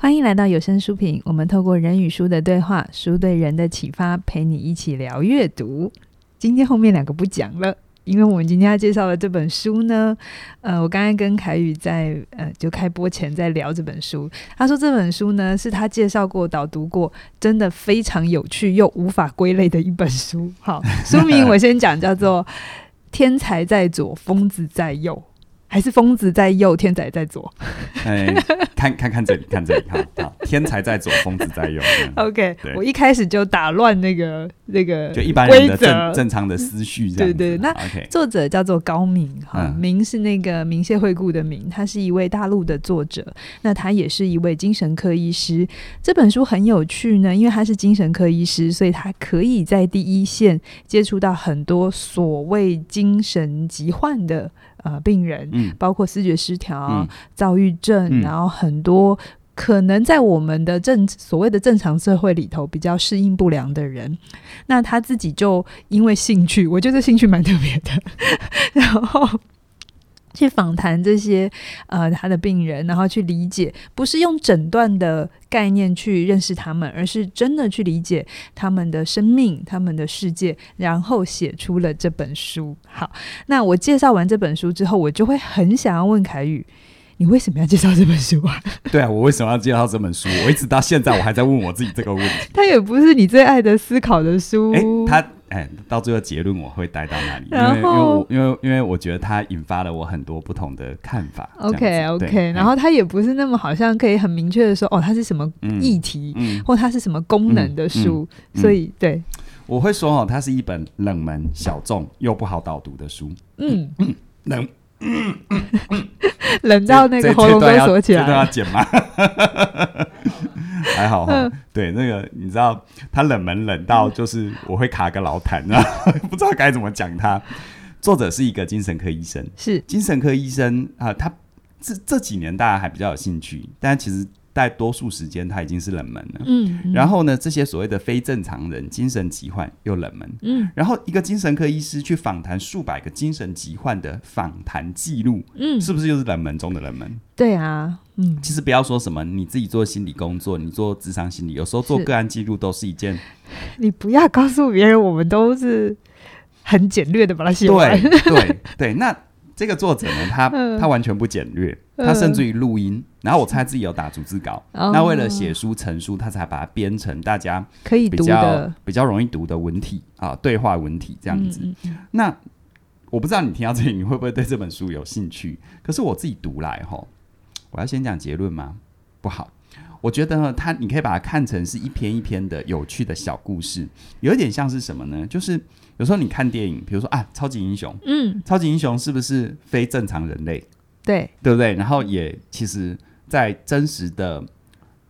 欢迎来到有声书评，我们透过人与书的对话，书对人的启发，陪你一起聊阅读。今天后面两个不讲了。因为我们今天要介绍的这本书呢，呃，我刚刚跟凯宇在呃就开播前在聊这本书，他说这本书呢是他介绍过、导读过，真的非常有趣又无法归类的一本书。好，书名我先讲，叫做《天才在左，疯子在右》。还是疯子在右，天才在左。哎，看看看这里，看这里，好好，天才在左，疯子在右。OK，我一开始就打乱那个那个就一般人的正正常的思绪，这样。对对，那作者叫做高明哈，明是那个明谢惠顾的明，他是一位大陆的作者，那他也是一位精神科医师。这本书很有趣呢，因为他是精神科医师，所以他可以在第一线接触到很多所谓精神疾患的。呃，病人，嗯，包括视觉失调、嗯、躁郁症、嗯，然后很多可能在我们的正所谓的正常社会里头比较适应不良的人，那他自己就因为兴趣，我觉得兴趣蛮特别的，然后。去访谈这些呃他的病人，然后去理解，不是用诊断的概念去认识他们，而是真的去理解他们的生命、他们的世界，然后写出了这本书。好，那我介绍完这本书之后，我就会很想要问凯宇，你为什么要介绍这本书啊？对啊，我为什么要介绍这本书？我一直到现在我还在问我自己这个问题。它也不是你最爱的思考的书，欸、它。哎，到最后结论我会带到那里？因为因为我因为因为我觉得它引发了我很多不同的看法。OK OK，然后它也不是那么好像可以很明确的说哦，它是什么议题，嗯、或它是什么功能的书。所以对，我会说哦，它是一本冷门、小众又不好导读的书。嗯嗯，冷嗯嗯嗯冷到那个喉咙都锁起来，这都要剪吗？还好哈、嗯，对，那个你知道，他冷门冷到就是我会卡个老痰啊，不知道该怎么讲他。作者是一个精神科医生，是精神科医生啊，他这这几年大家还比较有兴趣，但其实。在多数时间，他已经是冷门了。嗯，然后呢，这些所谓的非正常人、精神疾患又冷门。嗯，然后一个精神科医师去访谈数百个精神疾患的访谈记录，嗯，是不是又是冷门中的冷门？对啊，嗯，其实不要说什么，你自己做心理工作，你做咨商心理，有时候做个案记录都是一件。你不要告诉别人，我们都是很简略的把它写完。对对对，那。这个作者呢，他 他完全不简略，他甚至于录音，然后我猜自己有打逐字稿，那为了写书成书，他才把它编成大家可以比较比较容易读的文体啊，对话文体这样子。那我不知道你听到这里，你会不会对这本书有兴趣？可是我自己读来吼，我要先讲结论吗？不好。我觉得呢，它你可以把它看成是一篇一篇的有趣的小故事，有一点像是什么呢？就是有时候你看电影，比如说啊，超级英雄，嗯，超级英雄是不是非正常人类？对，对不对？然后也其实，在真实的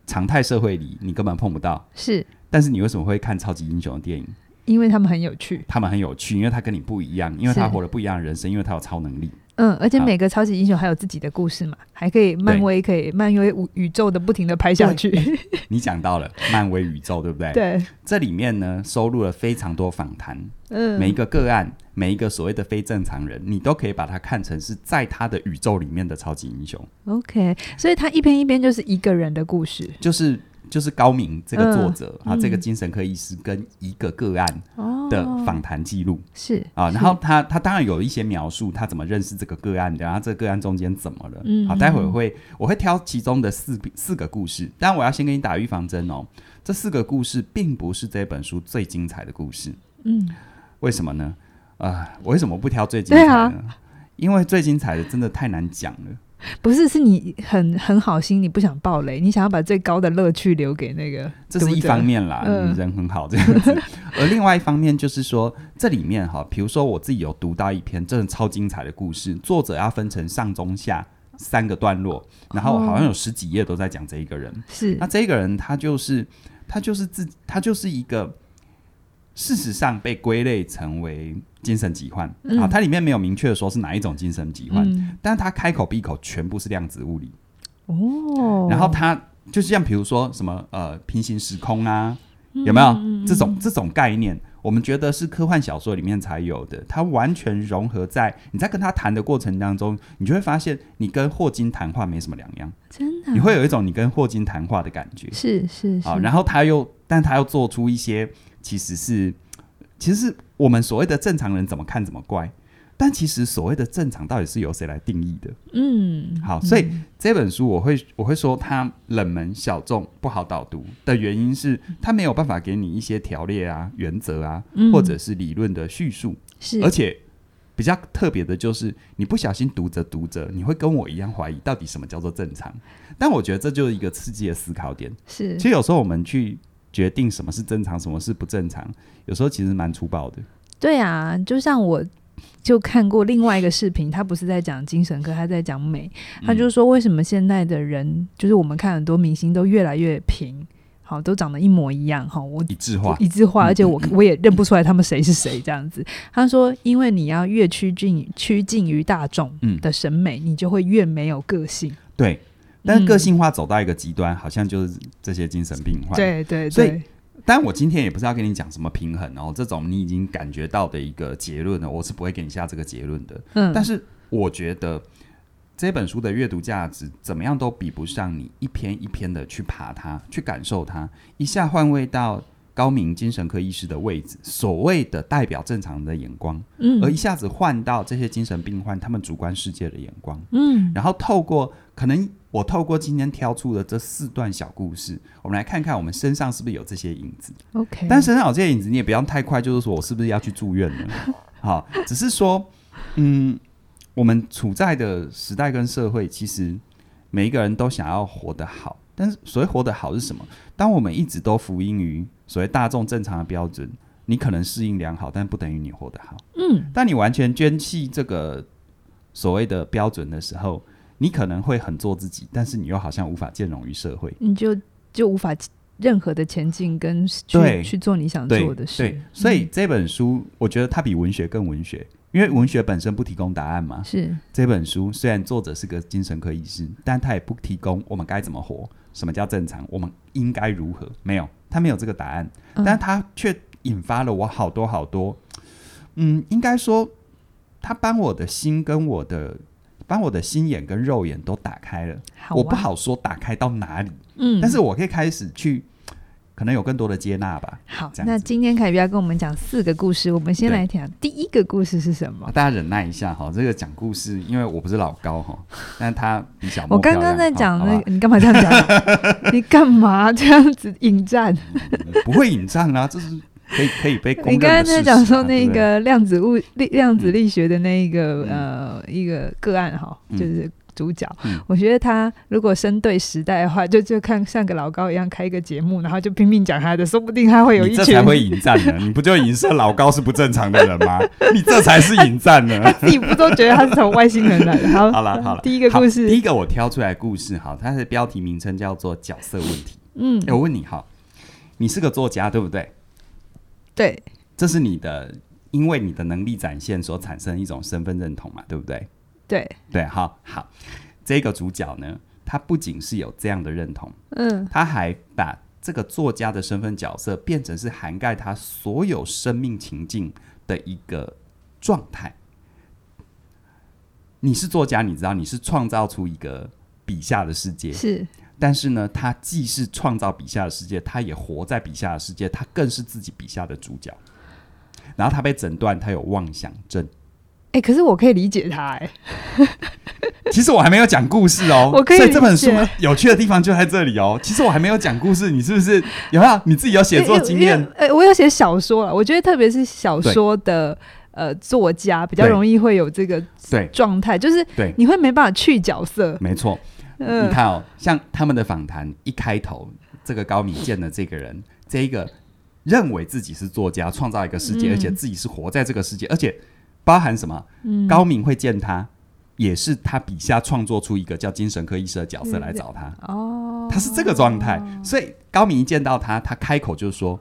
常态社会里，你根本碰不到。是，但是你为什么会看超级英雄的电影？因为他们很有趣，他们很有趣，因为他跟你不一样，因为他活了不一样的人生，因为他有超能力。嗯，而且每个超级英雄还有自己的故事嘛，还可以漫威可以漫威宇宙的不停的拍下去。你讲到了漫威宇宙，对不对？对，这里面呢收录了非常多访谈，嗯，每一个个案，每一个所谓的非正常人，你都可以把它看成是在他的宇宙里面的超级英雄。OK，所以他一篇一篇就是一个人的故事，就是。就是高明这个作者、嗯、啊，这个精神科医师跟一个个案的访谈记录、哦、是啊，然后他他当然有一些描述他怎么认识这个个案的，然后这个个案中间怎么了，嗯，好，待会儿会我会挑其中的四四个故事，但我要先给你打预防针哦，这四个故事并不是这本书最精彩的故事，嗯，为什么呢？啊、呃，我为什么不挑最精彩的呢？啊、因为最精彩的真的太难讲了。不是，是你很很好心，你不想爆雷，你想要把最高的乐趣留给那个。这是一方面啦，嗯、人很好这样子。而另外一方面就是说，这里面哈，比如说我自己有读到一篇真的超精彩的故事，作者要分成上中下三个段落，然后好像有十几页都在讲这一个人。是、哦，那这个人他就是他就是自他就是一个。事实上被归类成为精神疾患、嗯、啊，它里面没有明确的说是哪一种精神疾患，嗯、但是它开口闭口全部是量子物理。哦，然后它就是像比如说什么呃平行时空啊，有没有、嗯、这种这种概念？我们觉得是科幻小说里面才有的，它完全融合在你在跟他谈的过程当中，你就会发现你跟霍金谈话没什么两样，真的，你会有一种你跟霍金谈话的感觉。是是是。好，然后他又，但他又做出一些，其实是，其实是我们所谓的正常人怎么看怎么怪。但其实所谓的正常到底是由谁来定义的？嗯，好，所以这本书我会我会说它冷门小众不好导读的原因是它没有办法给你一些条列啊、原则啊，嗯、或者是理论的叙述。是，而且比较特别的就是你不小心读着读着，你会跟我一样怀疑到底什么叫做正常。但我觉得这就是一个刺激的思考点。是，其实有时候我们去决定什么是正常，什么是不正常，有时候其实蛮粗暴的。对啊，就像我。就看过另外一个视频，他不是在讲精神科，他在讲美。他就说，为什么现在的人，嗯、就是我们看很多明星都越来越平，好，都长得一模一样，哈，我一致化，一致化，而且我我也认不出来他们谁是谁这样子。他说，因为你要越趋近趋近于大众的审美，你就会越没有个性。对，但是个性化走到一个极端，好像就是这些精神病患。对对对。所以但我今天也不是要跟你讲什么平衡哦，这种你已经感觉到的一个结论呢，我是不会给你下这个结论的。嗯，但是我觉得这本书的阅读价值怎么样都比不上你一篇一篇的去爬它，去感受它，一下换位到高明精神科医师的位置，所谓的代表正常人的眼光，嗯，而一下子换到这些精神病患他们主观世界的眼光，嗯，然后透过可能。我透过今天挑出的这四段小故事，我们来看看我们身上是不是有这些影子。OK，但身上有这些影子，你也不要太快，就是说我是不是要去住院了？好，只是说，嗯，我们处在的时代跟社会，其实每一个人都想要活得好。但是所谓活得好是什么？当我们一直都服膺于所谓大众正常的标准，你可能适应良好，但不等于你活得好。嗯，当你完全捐弃这个所谓的标准的时候。你可能会很做自己，但是你又好像无法兼容于社会，你就就无法任何的前进跟去去做你想做的事。对，所以这本书我觉得它比文学更文学，因为文学本身不提供答案嘛。是这本书虽然作者是个精神科医师，但他也不提供我们该怎么活，什么叫正常，我们应该如何？没有，他没有这个答案，嗯、但他却引发了我好多好多。嗯，应该说他帮我的心跟我的。把我的心眼跟肉眼都打开了，啊、我不好说打开到哪里，嗯，但是我可以开始去，可能有更多的接纳吧。好，那今天凯比要跟我们讲四个故事，我们先来讲第一个故事是什么？大家忍耐一下哈，这个讲故事，因为我不是老高哈，但他比小。我刚刚在讲那个，你干嘛这样讲？你干嘛这样子引战？不会引战啊，这是。可以可以被、啊、你刚刚在讲说那个量子物力量子力学的那一个、嗯、呃一个个案哈，就是主角。嗯、我觉得他如果生对时代的话，就就看像个老高一样开一个节目，然后就拼命讲他的，说不定他会有一群。这才会引战呢？你不就影射老高是不正常的人吗？你这才是引战呢？他 自己不都觉得他是从外星人来的？好，好了好了，第一个故事，第一个我挑出来的故事哈，它的标题名称叫做角色问题。嗯，欸、我问你哈，你是个作家对不对？对。这是你的，因为你的能力展现所产生一种身份认同嘛，对不对？对。对，好好，这个主角呢，他不仅是有这样的认同，嗯，他还把这个作家的身份角色变成是涵盖他所有生命情境的一个状态。你是作家，你知道你是创造出一个笔下的世界，是，但是呢，他既是创造笔下的世界，他也活在笔下的世界，他更是自己笔下的主角。然后他被诊断他有妄想症，哎、欸，可是我可以理解他哎、欸。其实我还没有讲故事哦，我可以。所以这本书有趣的地方就在这里哦。其实我还没有讲故事，你是不是有没有你自己有写作经验？哎、欸，我有写小说了。我觉得特别是小说的呃作家比较容易会有这个对状态，就是对你会没办法去角色。没错，呃、你看哦，像他们的访谈一开头，这个高明见的这个人，这一个。认为自己是作家，创造一个世界，嗯、而且自己是活在这个世界，而且包含什么？嗯、高明会见他，也是他笔下创作出一个叫精神科医师的角色来找他。哦，他是这个状态，哦、所以高明一见到他，他开口就说：“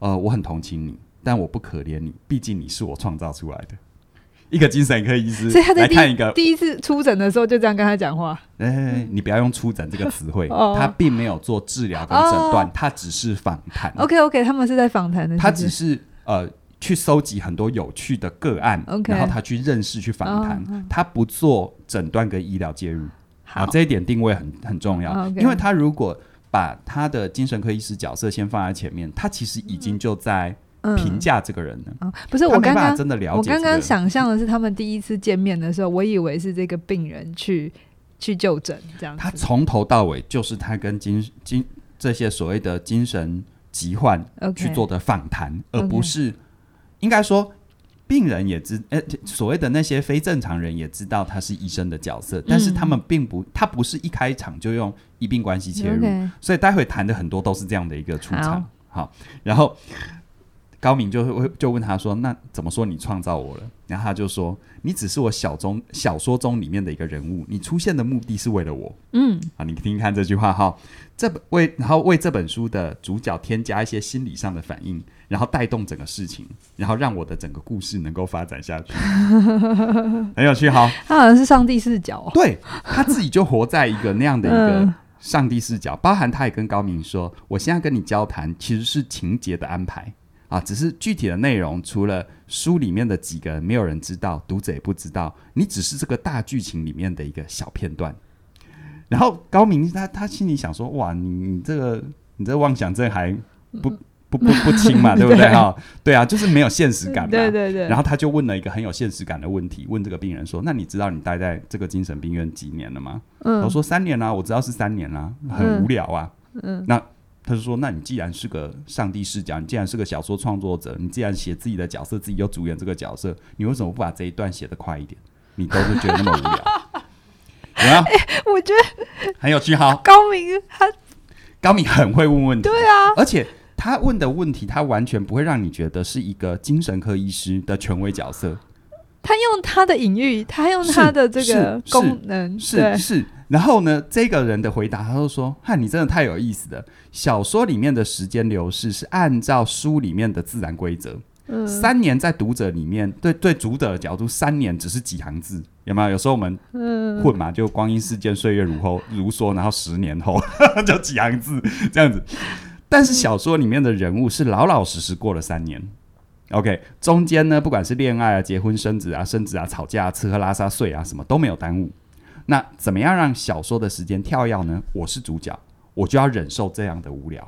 呃，我很同情你，但我不可怜你，毕竟你是我创造出来的。”一个精神科医师，所以他在来看一个第一次出诊的时候就这样跟他讲话。哎、欸，你不要用“出诊”这个词汇，哦、他并没有做治疗跟诊断，哦、他只是访谈。OK，OK，、okay, okay, 他们是在访谈的。他只是呃去收集很多有趣的个案，Okay 然后他去认识、去访谈，哦、他不做诊断跟医疗介入。好。啊，这一点定位很很重要，因为他如果把他的精神科医师角色先放在前面，他其实已经就在评价这个人了。不是我刚刚真的了解，我刚刚想象的是他们第一次见面的时候，我以为是这个病人去去就诊这样。他从头到尾就是他跟精精这些所谓的精神疾患去做的访谈而不是、应该说。病人也知，呃，所谓的那些非正常人也知道他是医生的角色，嗯、但是他们并不，他不是一开场就用医病关系切入、所以待会谈的很多都是这样的一个出场。好，好，然后高明就会就问他说：“那怎么说你创造我了？”然后他就说：“你只是我小中小说中里面的一个人物，你出现的目的是为了我。”嗯，啊，你听听看这句话哈，这本为然后为这本书的主角添加一些心理上的反应。然后带动整个事情，然后让我的整个故事能够发展下去，很有趣哈。他好像是上帝视角，对，他自己就活在一个那样的一个上帝视角，嗯、包含他也跟高明说：“我现在跟你交谈，其实是情节的安排啊，只是具体的内容，除了书里面的几个人，没有人知道，读者也不知道，你只是这个大剧情里面的一个小片段。”然后高明他他心里想说：“哇，你你这个你这个妄想症还不。嗯”不不不清嘛，对不对哈？对啊，就是没有现实感嘛。对对对。然后他就问了一个很有现实感的问题，问这个病人说：“那你知道你待在这个精神病院几年了吗？”嗯。我说：“三年啦，我知道是三年啦，很无聊啊。”嗯。那他就说：“那你既然是个上帝视角，你既然是个小说创作者，你既然写自己的角色，自己又主演这个角色，你为什么不把这一段写得快一点？你都是觉得那么无聊。”有没有？我觉得很有趣哈。高明他高明很会问问题，对啊，而且。他问的问题，他完全不会让你觉得是一个精神科医师的权威角色。他用他的隐喻，他用他的这个功能，是是。然后呢，这个人的回答，他就说：“哈，你真的太有意思了。小说里面的时间流逝是按照书里面的自然规则。嗯，三年在读者里面，对对，读者的角度，三年只是几行字，有没有？有时候我们混嘛，就光阴似箭，岁月如后如梭，然后十年后 就几行字这样子。”但是小说里面的人物是老老实实过了三年，OK，中间呢，不管是恋爱啊、结婚、生子啊、生子啊、吵架啊、吃喝拉撒睡啊，什么都没有耽误。那怎么样让小说的时间跳跃呢？我是主角，我就要忍受这样的无聊。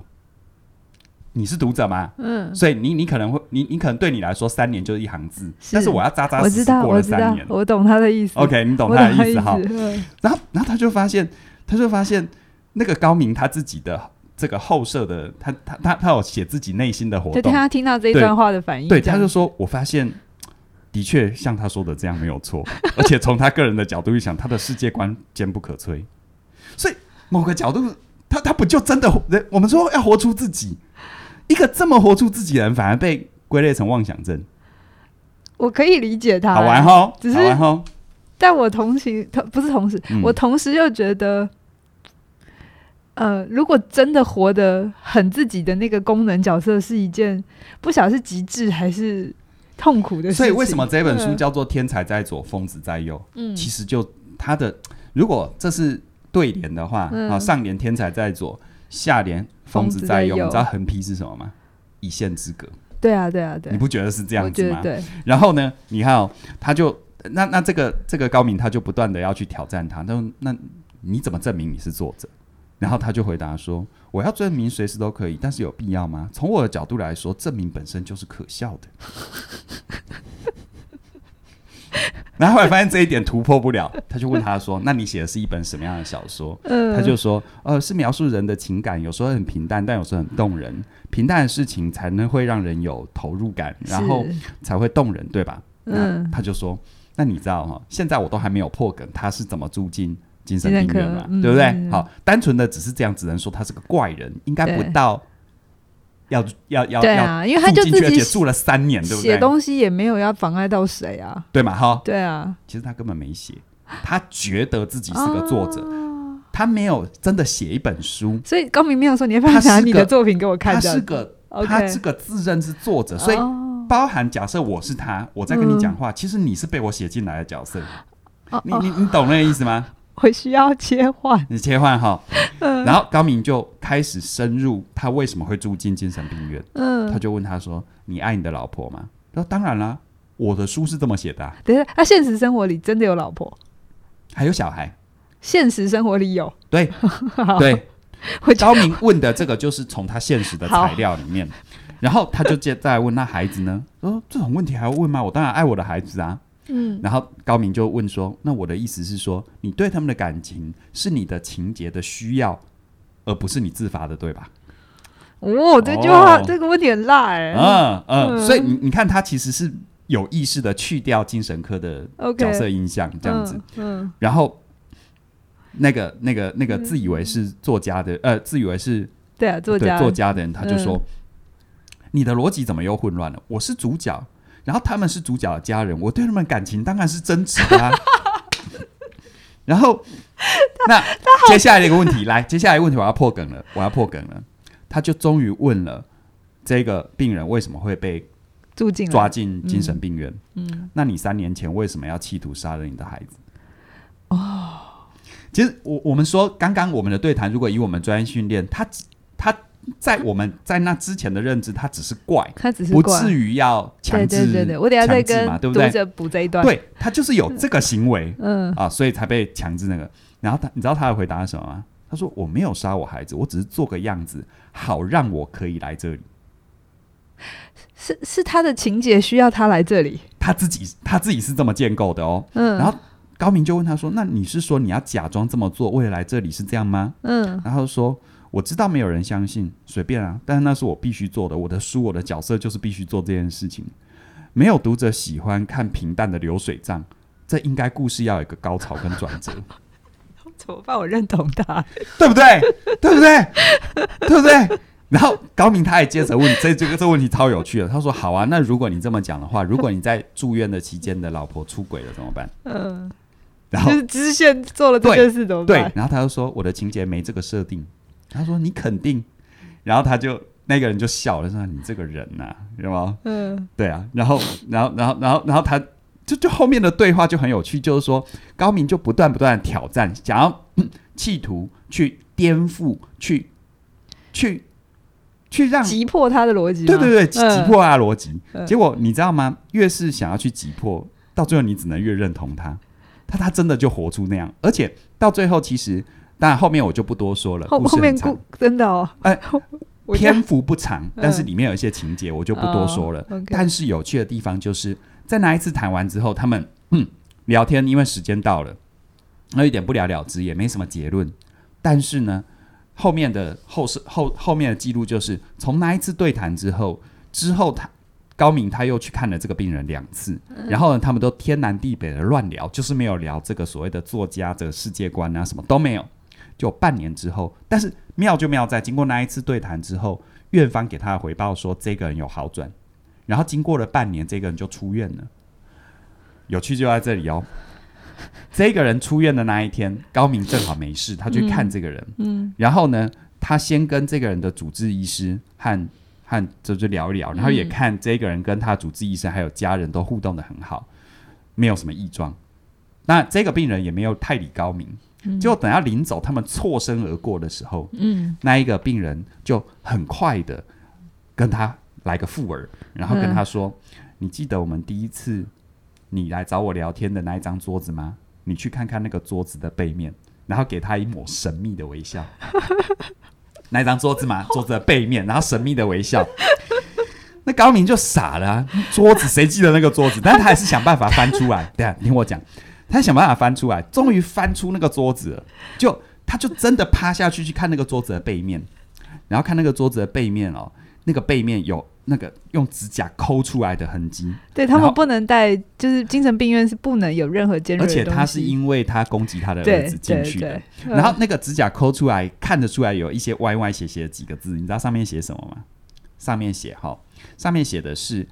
你是读者吗？嗯，所以你你可能会，你你可能对你来说三年就是一行字，是但是我要扎扎实实过了三年，我，我懂他的意思。OK，你懂他的意思哈。然后然后他就发现，他就发现那个高明他自己的。这个后设的他，他他他有写自己内心的活动，就他听到这一段话的反应，对，他就说：“我发现的确像他说的这样没有错，而且从他个人的角度去想，他的世界观坚不可摧。所以某个角度，他他不就真的人？我们说要活出自己，一个这么活出自己的人，反而被归类成妄想症。我可以理解他，好玩哈，只是好玩哈。但我同情他，不是同时，嗯、我同时又觉得。”呃，如果真的活得很自己的那个功能角色，是一件不晓得是极致还是痛苦的事情。所以为什么这本书叫做《天才在左，疯子在右》？嗯，其实就他的，如果这是对联的话，嗯、啊，上联天才在左，下联疯子在右，你知道横批是什么吗？一线之隔。对啊，对啊，对。你不觉得是这样子吗？对。然后呢，你看哦，他就那那这个这个高明，他就不断的要去挑战他。他说：“那你怎么证明你是作者？”然后他就回答说：“我要证明随时都可以，但是有必要吗？从我的角度来说，证明本身就是可笑的。”然后后来发现这一点突破不了，他就问他说：“那你写的是一本什么样的小说？”他就说：“呃，是描述人的情感，有时候很平淡，但有时候很动人。平淡的事情才能会让人有投入感，然后才会动人，对吧？”嗯，他就说：“那你知道哈？现在我都还没有破梗，他是怎么住进？”精神病院嘛，对不对？嗯、好，单纯的只是这样，只能说他是个怪人，应该不到要要要对啊，因为他就自己住了三年，对不对？写东西也没有要妨碍到谁啊，对嘛？哈，对啊，其实他根本没写，他觉得自己是个作者，他没有真的写一本书，所以高明没有说你要分享你的作品给我看，他是个他是个自认是作者，所以包含假设我是他，我在跟你讲话，其实你是被我写进来的角色，你你你懂那个意思吗？我需要切换，你切换哈，嗯、然后高明就开始深入他为什么会住进精神病院，嗯，他就问他说：“你爱你的老婆吗？”他说：“当然啦，我的书是这么写的、啊。”等下，他现实生活里真的有老婆，还有小孩，现实生活里有。对对，高明问的这个就是从他现实的材料里面，然后他就接再问那孩子呢？说这种问题还要问吗？我当然爱我的孩子啊。嗯，然后高明就问说：“那我的意思是说，你对他们的感情是你的情节的需要，而不是你自发的，对吧？”哦，这句话、哦、这个问题很辣哎、欸。嗯嗯，嗯，所以你你看，他其实是有意识的去掉精神科的角色印象这样子。嗯，嗯然后那个那个那个自以为是作家的，嗯、呃，自以为是对啊作家作家的人，他就说：“嗯、你的逻辑怎么又混乱了？我是主角。”然后他们是主角的家人，我对他们感情当然是真挚的啊。然后，那接下来的一个问题，来，接下来的问题我要破梗了，我要破梗了。他就终于问了这个病人为什么会被住进抓进精神病院？嗯，那你三年前为什么要企图杀了你的孩子？哦，其实我我们说刚刚我们的对谈，如果以我们专业训练，他他。在我们在那之前的认知，他只是怪，他只是不至于要强制。对对对对，我等下再跟读者补这一段。对，他就是有这个行为，嗯啊，所以才被强制那个。然后他，你知道他的回答是什么吗？他说：“我没有杀我孩子，我只是做个样子，好让我可以来这里。”是是他的情节需要他来这里，他自己他自己是这么建构的哦。嗯，然后高明就问他说：“那你是说你要假装这么做，为了来这里是这样吗？”嗯，然后说。我知道没有人相信，随便啊！但是那是我必须做的，我的书，我的角色就是必须做这件事情。没有读者喜欢看平淡的流水账，这应该故事要有一个高潮跟转折。怎么办？我认同他，对不对？对不对？对不对？然后高明他也接着问，这这个这个问题超有趣的。他说：“好啊，那如果你这么讲的话，如果你在住院的期间的老婆出轨了怎么办？”嗯，然后 就是支线做了这件事怎么办？对，然后他就说：“我的情节没这个设定。”他说：“你肯定。”然后他就那个人就笑了，说：“你这个人呐、啊，知道吗？”嗯，对啊。然后，然后，然后，然后，然后他就就后面的对话就很有趣，就是说高明就不断不断的挑战，想要企图去颠覆，去去去让击破他的逻辑。对对对，击破他的逻辑。嗯、结果你知道吗？越是想要去击破，到最后你只能越认同他。他他真的就活出那样，而且到最后其实。但后面我就不多说了，后后面真的哦，哎，篇幅不长，但是里面有一些情节，我就不多说了。但是有趣的地方就是在那一次谈完之后，他们嗯聊天，因为时间到了，那有点不了了之，也没什么结论。但是呢，后面的后事后后面的记录就是从那一次对谈之后，之后他高明他又去看了这个病人两次，然后呢，他们都天南地北的乱聊，就是没有聊这个所谓的作家这个世界观啊，什么都没有。就半年之后，但是妙就妙在经过那一次对谈之后，院方给他的回报说这个人有好转，然后经过了半年，这个人就出院了。有趣就在这里哦，这个人出院的那一天，高明正好没事，他去看这个人，嗯，嗯，然后呢，他先跟这个人的主治医师和和就就聊一聊，然后也看这个人跟他主治医生还有家人都互动的很好，没有什么异状。那这个病人也没有太理高明。就等他临走，他们错身而过的时候，嗯，那一个病人就很快的跟他来个附耳，然后跟他说：“嗯、你记得我们第一次你来找我聊天的那一张桌子吗？你去看看那个桌子的背面，然后给他一抹神秘的微笑。那一张桌子吗？桌子的背面，然后神秘的微笑。那高明就傻了、啊，桌子谁记得那个桌子？但他还是想办法翻出来。对啊听我讲。”他想办法翻出来，终于翻出那个桌子了。就他就真的趴下去去看那个桌子的背面，然后看那个桌子的背面哦，那个背面有那个用指甲抠出来的痕迹。对，他们不能带，就是精神病院是不能有任何尖锐的。而且他是因为他攻击他的儿子进去的。然后那个指甲抠出来，看得出来有一些歪歪斜斜的几个字，你知道上面写什么吗？上面写哈，上面写的是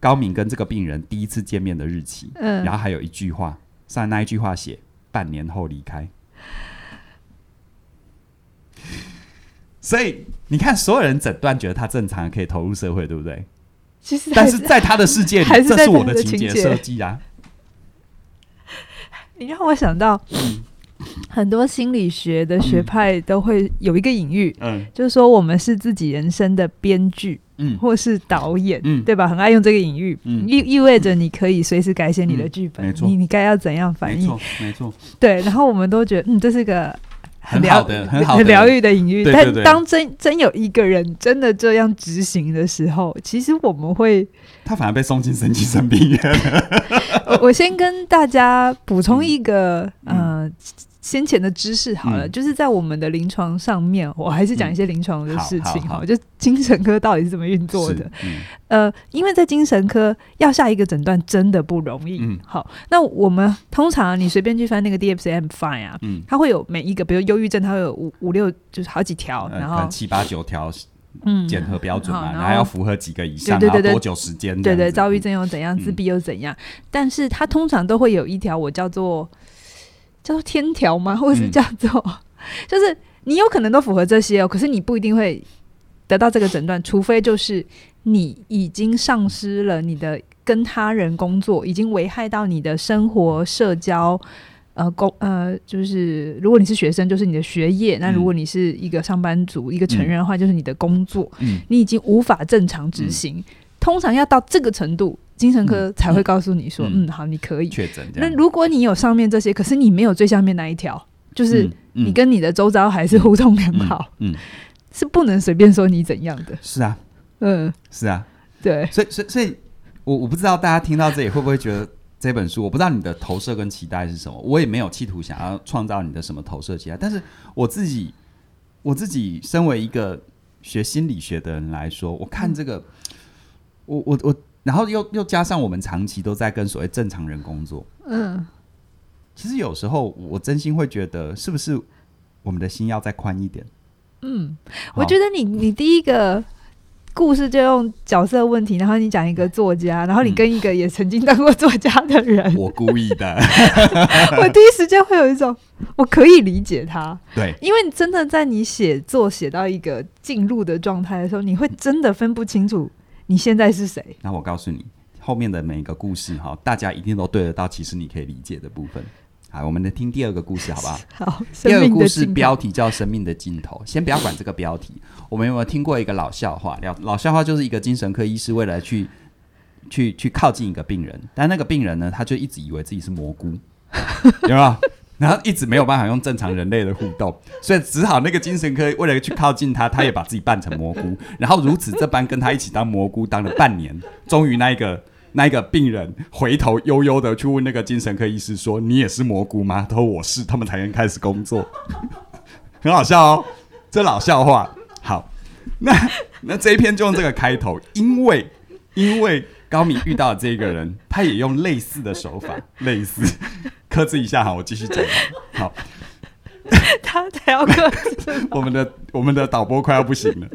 高敏跟这个病人第一次见面的日期。嗯，然后还有一句话。上那一句话写半年后离开，所以你看，所有人诊断觉得他正常，可以投入社会，对不对？其实，但是在他的世界里，是这是我的情节设计啊！你让我想到，嗯、很多心理学的学派都会有一个隐喻，嗯，就是说我们是自己人生的编剧。嗯，或是导演，嗯，对吧？很爱用这个隐喻，嗯，意意味着你可以随时改写你的剧本，没错，你你该要怎样反应？没错，没错，对。然后我们都觉得，嗯，这是个很很好的、很好的、很疗愈的隐喻。对对对，但当真真有一个人真的这样执行的时候，其实我们会，他反而被送进神经生病院 了。我先跟大家补充一个，嗯、呃。先前的知识好了，嗯、就是在我们的临床上面，我还是讲一些临床的事情哈。就精神科到底是怎么运作的？嗯、呃，因为在精神科要下一个诊断真的不容易。嗯，好，那我们通常你随便去翻那个 DSM Five 啊，嗯，它会有每一个，比如忧郁症，它会有五五六，就是好几条，然后七八九条，嗯，检核标准嘛，然后要符合几个以上，对对对，多久时间？对，对对，躁郁症又怎样，自闭又怎样？嗯、但是它通常都会有一条，我叫做。叫做天条吗？或者是叫做，嗯、就是你有可能都符合这些哦，可是你不一定会得到这个诊断，除非就是你已经丧失了你的跟他人工作，已经危害到你的生活、社交，呃，工呃，就是如果你是学生，就是你的学业；那如果你是一个上班族、一个成人的话，就是你的工作，嗯、你已经无法正常执行。嗯、通常要到这个程度。精神科才会告诉你说，嗯，嗯，好，你可以确诊。那如果你有上面这些，可是你没有最下面那一条，就是你跟你的周遭还是互动良好，嗯，是不能随便说你怎样的。是啊，嗯，是啊，对。所以，所以，所以我我不知道大家听到这里会不会觉得这本书，我不知道你的投射跟期待是什么。我也没有企图想要创造你的什么投射期待，但是我自己，我自己身为一个学心理学的人来说，我看这个，嗯、我我我。然后又又加上我们长期都在跟所谓正常人工作，嗯，其实有时候我真心会觉得，是不是我们的心要再宽一点？嗯，我觉得你你第一个故事就用角色问题，然后你讲一个作家，然后你跟一个也曾经当过作家的人，我故意的，我第一时间会有一种我可以理解他，对，因为真的在你写作写到一个进入的状态的时候，你会真的分不清楚。你现在是谁？那我告诉你，后面的每一个故事哈，大家一定都对得到。其实你可以理解的部分。好，我们来听第二个故事，好不好？好。第二个故事标题叫《生命的尽头》。先不要管这个标题。我们有没有听过一个老笑话？老老笑话就是一个精神科医师为了去去去靠近一个病人，但那个病人呢，他就一直以为自己是蘑菇，有没有？然后一直没有办法用正常人类的互动，所以只好那个精神科为了去靠近他，他也把自己扮成蘑菇，然后如此这般跟他一起当蘑菇当了半年，终于那一个 那一个病人回头悠悠的去问那个精神科医师说：“你也是蘑菇吗？”他说：“我是。”他们才能开始工作，很好笑哦，这老笑话。好，那 那这一篇就用这个开头，因为因为高敏遇到的这个人，他也用类似的手法，类似。克制一下哈，我继续讲。好，他才要克制。我们的我们的导播快要不行了。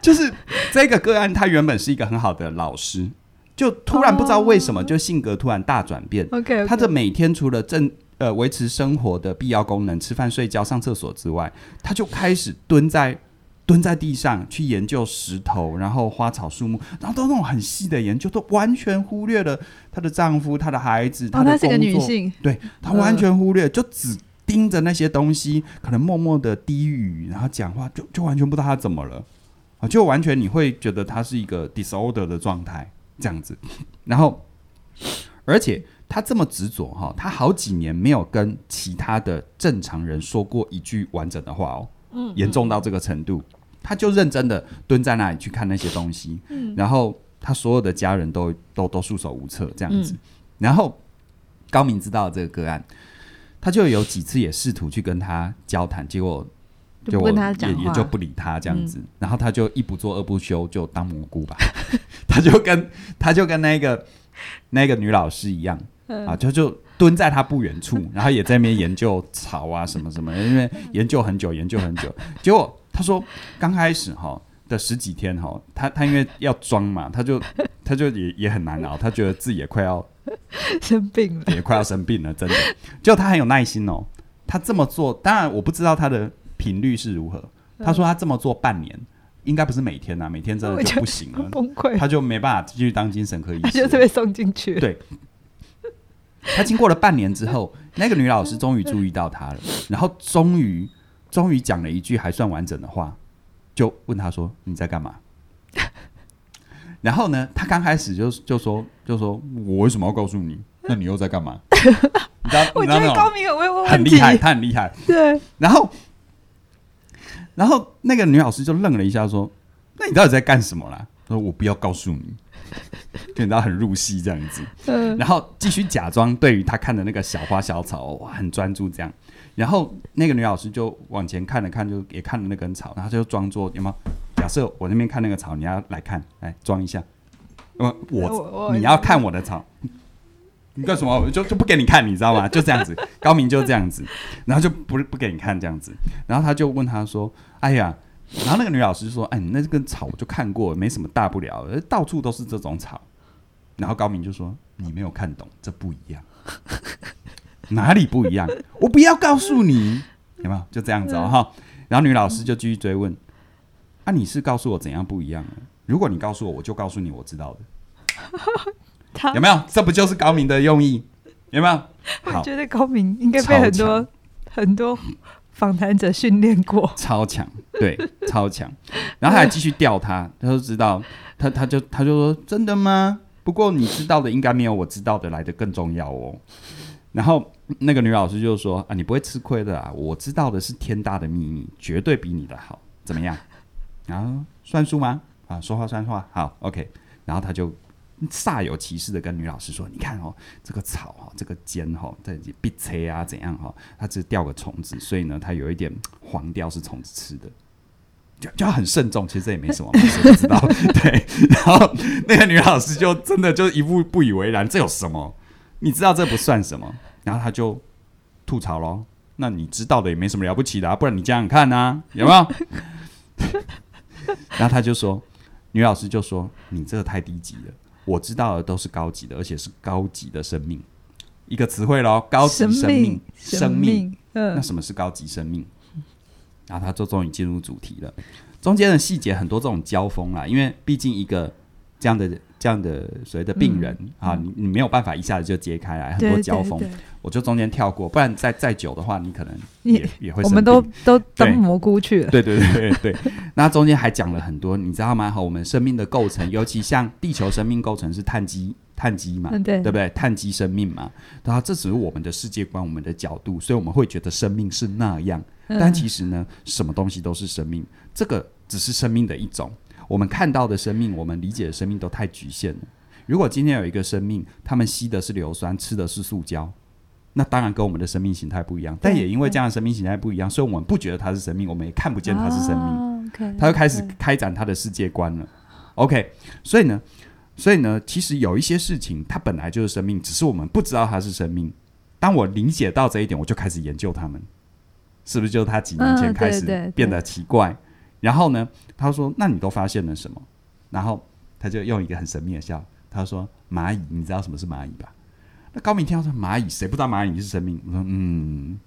就是这个个案，他原本是一个很好的老师，就突然不知道为什么，就性格突然大转变。OK，他这每天除了正呃维持生活的必要功能，吃饭、睡觉、上厕所之外，他就开始蹲在。蹲在地上去研究石头，然后花草树木，然后都那种很细的研究，都完全忽略了她的丈夫、她的孩子、她的工作。哦，她是个女性，对，她完全忽略，就只盯着那些东西，可能默默的低语，然后讲话，就就完全不知道她怎么了啊，就完全你会觉得她是一个 disorder 的状态这样子。然后，而且她这么执着哈，她好几年没有跟其他的正常人说过一句完整的话哦。严重到这个程度，他就认真的蹲在那里去看那些东西，嗯、然后他所有的家人都都都束手无策这样子。嗯、然后高明知道这个个案，他就有几次也试图去跟他交谈，结果就我也也就不理他这样子。嗯、然后他就一不做二不休，就当蘑菇吧。他就跟他就跟那个那个女老师一样、嗯、啊，就就。蹲在他不远处，然后也在那边研究草啊什么什么，因为研究很久，研究很久。结果他说，刚开始哈的十几天哈，他他因为要装嘛，他就他就也也很难熬，他觉得自己也快要生病了，也快要生病了，真的。结果他很有耐心哦，他这么做，当然我不知道他的频率是如何。他说他这么做半年，应该不是每天呐，每天真的就不行了，崩溃，他就没办法继续当精神科医生，他就被送进去。对。他经过了半年之后，那个女老师终于注意到他了，然后终于终于讲了一句还算完整的话，就问他说：“你在干嘛？” 然后呢，他刚开始就就说就说，我为什么要告诉你？那你又在干嘛？你知道？我觉得高明很会问很厉害，他很厉害。对。然后，然后那个女老师就愣了一下，说：“那你到底在干什么啦？”他说：“我不要告诉你。”就你知道很入戏这样子。嗯。然后继续假装对于他看的那个小花小草哇很专注这样。然后那个女老师就往前看了看，就也看了那根草，然后就装作有没有？假设我那边看那个草，你要来看，来装一下。我我你要看我的草，你干什么？就就不给你看，你知道吗？就这样子，高明就这样子，然后就不不给你看这样子。然后他就问他说：“哎呀。”然后那个女老师就说：“哎，你那根草我就看过，没什么大不了，到处都是这种草。”然后高明就说：“你没有看懂，这不一样。”哪里不一样？我不要告诉你，有没有？就这样子哦，哈。然后女老师就继续追问：“啊，你是告诉我怎样不一样？如果你告诉我，我就告诉你我知道的。有没有？这不就是高明的用意？有没有？我觉得高明应该被很多很多访谈者训练过，超强，对，超强。然后他还继续钓他，他就知道，他他就他就说：真的吗？不过你知道的应该没有我知道的来得更重要哦。”然后那个女老师就说：“啊，你不会吃亏的啊！我知道的是天大的秘密，绝对比你的好。怎么样？啊，算数吗？啊，说话算话。好，OK。然后他就煞有其事的跟女老师说：‘你看哦，这个草哈，这个尖哈，这必切啊，怎样哈？它只是掉个虫子，所以呢，它有一点黄掉，是虫子吃的，就就很慎重。其实这也没什么，谁不知道？对。然后那个女老师就真的就一副不以为然，这有什么？”你知道这不算什么，然后她就吐槽咯。那你知道的也没什么了不起的啊，不然你想想看啊，有没有？然后她就说，女老师就说：“你这个太低级了，我知道的都是高级的，而且是高级的生命。一个词汇咯，高级生命，生命。那什么是高级生命？然后他就终于进入主题了，中间的细节很多这种交锋啦，因为毕竟一个这样的。”这样的所谓的病人、嗯、啊，你你没有办法一下子就揭开来，很多交锋，我就中间跳过，不然再再久的话，你可能也也，也会。我们都都当蘑菇去了。对 对对对对，那中间还讲了很多，你知道吗？哈，我们生命的构成，尤其像地球生命构成是碳基碳基嘛，对，对不对？碳基生命嘛，然后这只是我们的世界观，我们的角度，所以我们会觉得生命是那样，但其实呢，什么东西都是生命，这个只是生命的一种。我们看到的生命，我们理解的生命都太局限了。如果今天有一个生命，他们吸的是硫酸，吃的是塑胶，那当然跟我们的生命形态不一样。但也因为这样的生命形态不一样，所以我们不觉得它是生命，我们也看不见它是生命。他就开始开展他的世界观了。OK，所以呢，所以呢，其实有一些事情它本来就是生命，只是我们不知道它是生命。当我理解到这一点，我就开始研究它们，是不是？就是他几年前开始变得奇怪。然后呢，他说：“那你都发现了什么？”然后他就用一个很神秘的笑，他说：“蚂蚁，你知道什么是蚂蚁吧？”那高明听到说：“蚂蚁，谁不知道蚂蚁是生命？”我说：“嗯，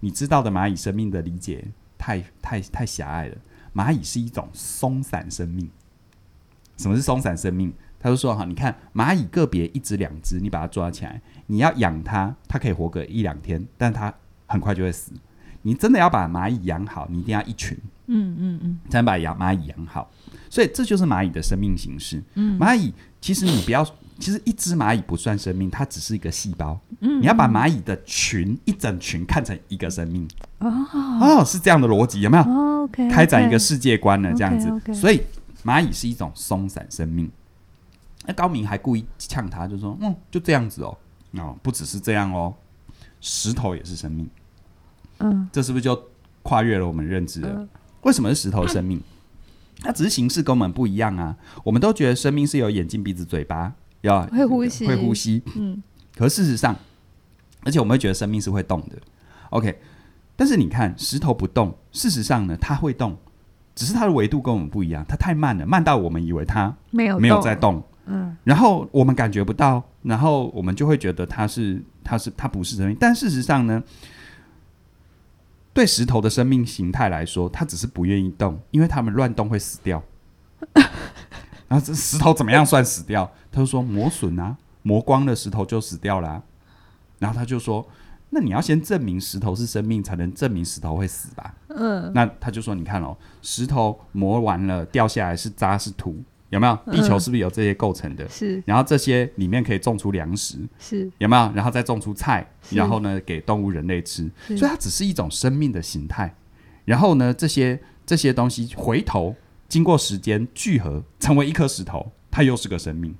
你知道的蚂蚁生命的理解太太太狭隘了。蚂蚁是一种松散生命。什么是松散生命？他就说：哈，你看蚂蚁个别一只两只，你把它抓起来，你要养它，它可以活个一两天，但它很快就会死。你真的要把蚂蚁养好，你一定要一群。”嗯嗯嗯，才能把养蚂蚁养好，所以这就是蚂蚁的生命形式。嗯，蚂蚁其实你不要，其实一只蚂蚁不算生命，它只是一个细胞。嗯，你要把蚂蚁的群一整群看成一个生命。哦哦，是这样的逻辑，有没有？哦，OK，开展一个世界观了，这样子。所以蚂蚁是一种松散生命。那高明还故意呛他，就说：“嗯，就这样子哦，哦，不只是这样哦，石头也是生命。”嗯，这是不是就跨越了我们认知了？为什么是石头生命？它只是形式跟我们不一样啊！我们都觉得生命是有眼睛、鼻子、嘴巴，要会呼吸，会呼吸。嗯，可事实上，而且我们会觉得生命是会动的。OK，但是你看石头不动，事实上呢，它会动，只是它的维度跟我们不一样，它太慢了，慢到我们以为它没有没有在动。嗯，然后我们感觉不到，然后我们就会觉得它是它是它不是生命，但事实上呢？对石头的生命形态来说，它只是不愿意动，因为它们乱动会死掉。然后这石头怎么样算死掉？他就说磨损啊，磨光了石头就死掉了啊。然后他就说，那你要先证明石头是生命，才能证明石头会死吧？嗯。那他就说，你看哦，石头磨完了掉下来是渣是土，有没有？地球是不是由这些构成的？嗯、是。然后这些里面可以种出粮食，是有没有？然后再种出菜，然后呢给动物人类吃，所以它只是一种生命的形态。然后呢，这些这些东西回头经过时间聚合成为一颗石头，它又是个生命。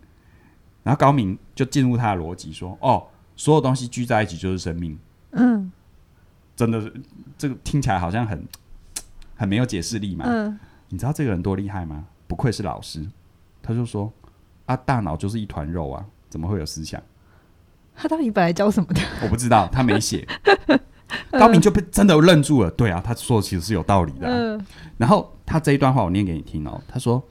然后高明就进入他的逻辑说：“哦，所有东西聚在一起就是生命。”嗯，真的是这个听起来好像很很没有解释力嘛。嗯，你知道这个人多厉害吗？不愧是老师。他就说：“啊，大脑就是一团肉啊，怎么会有思想？”他到底本来教什么的？我不知道，他没写。高明就被真的愣住了。对啊，他说的其实是有道理的然后他这一段话我念给你听哦。他说。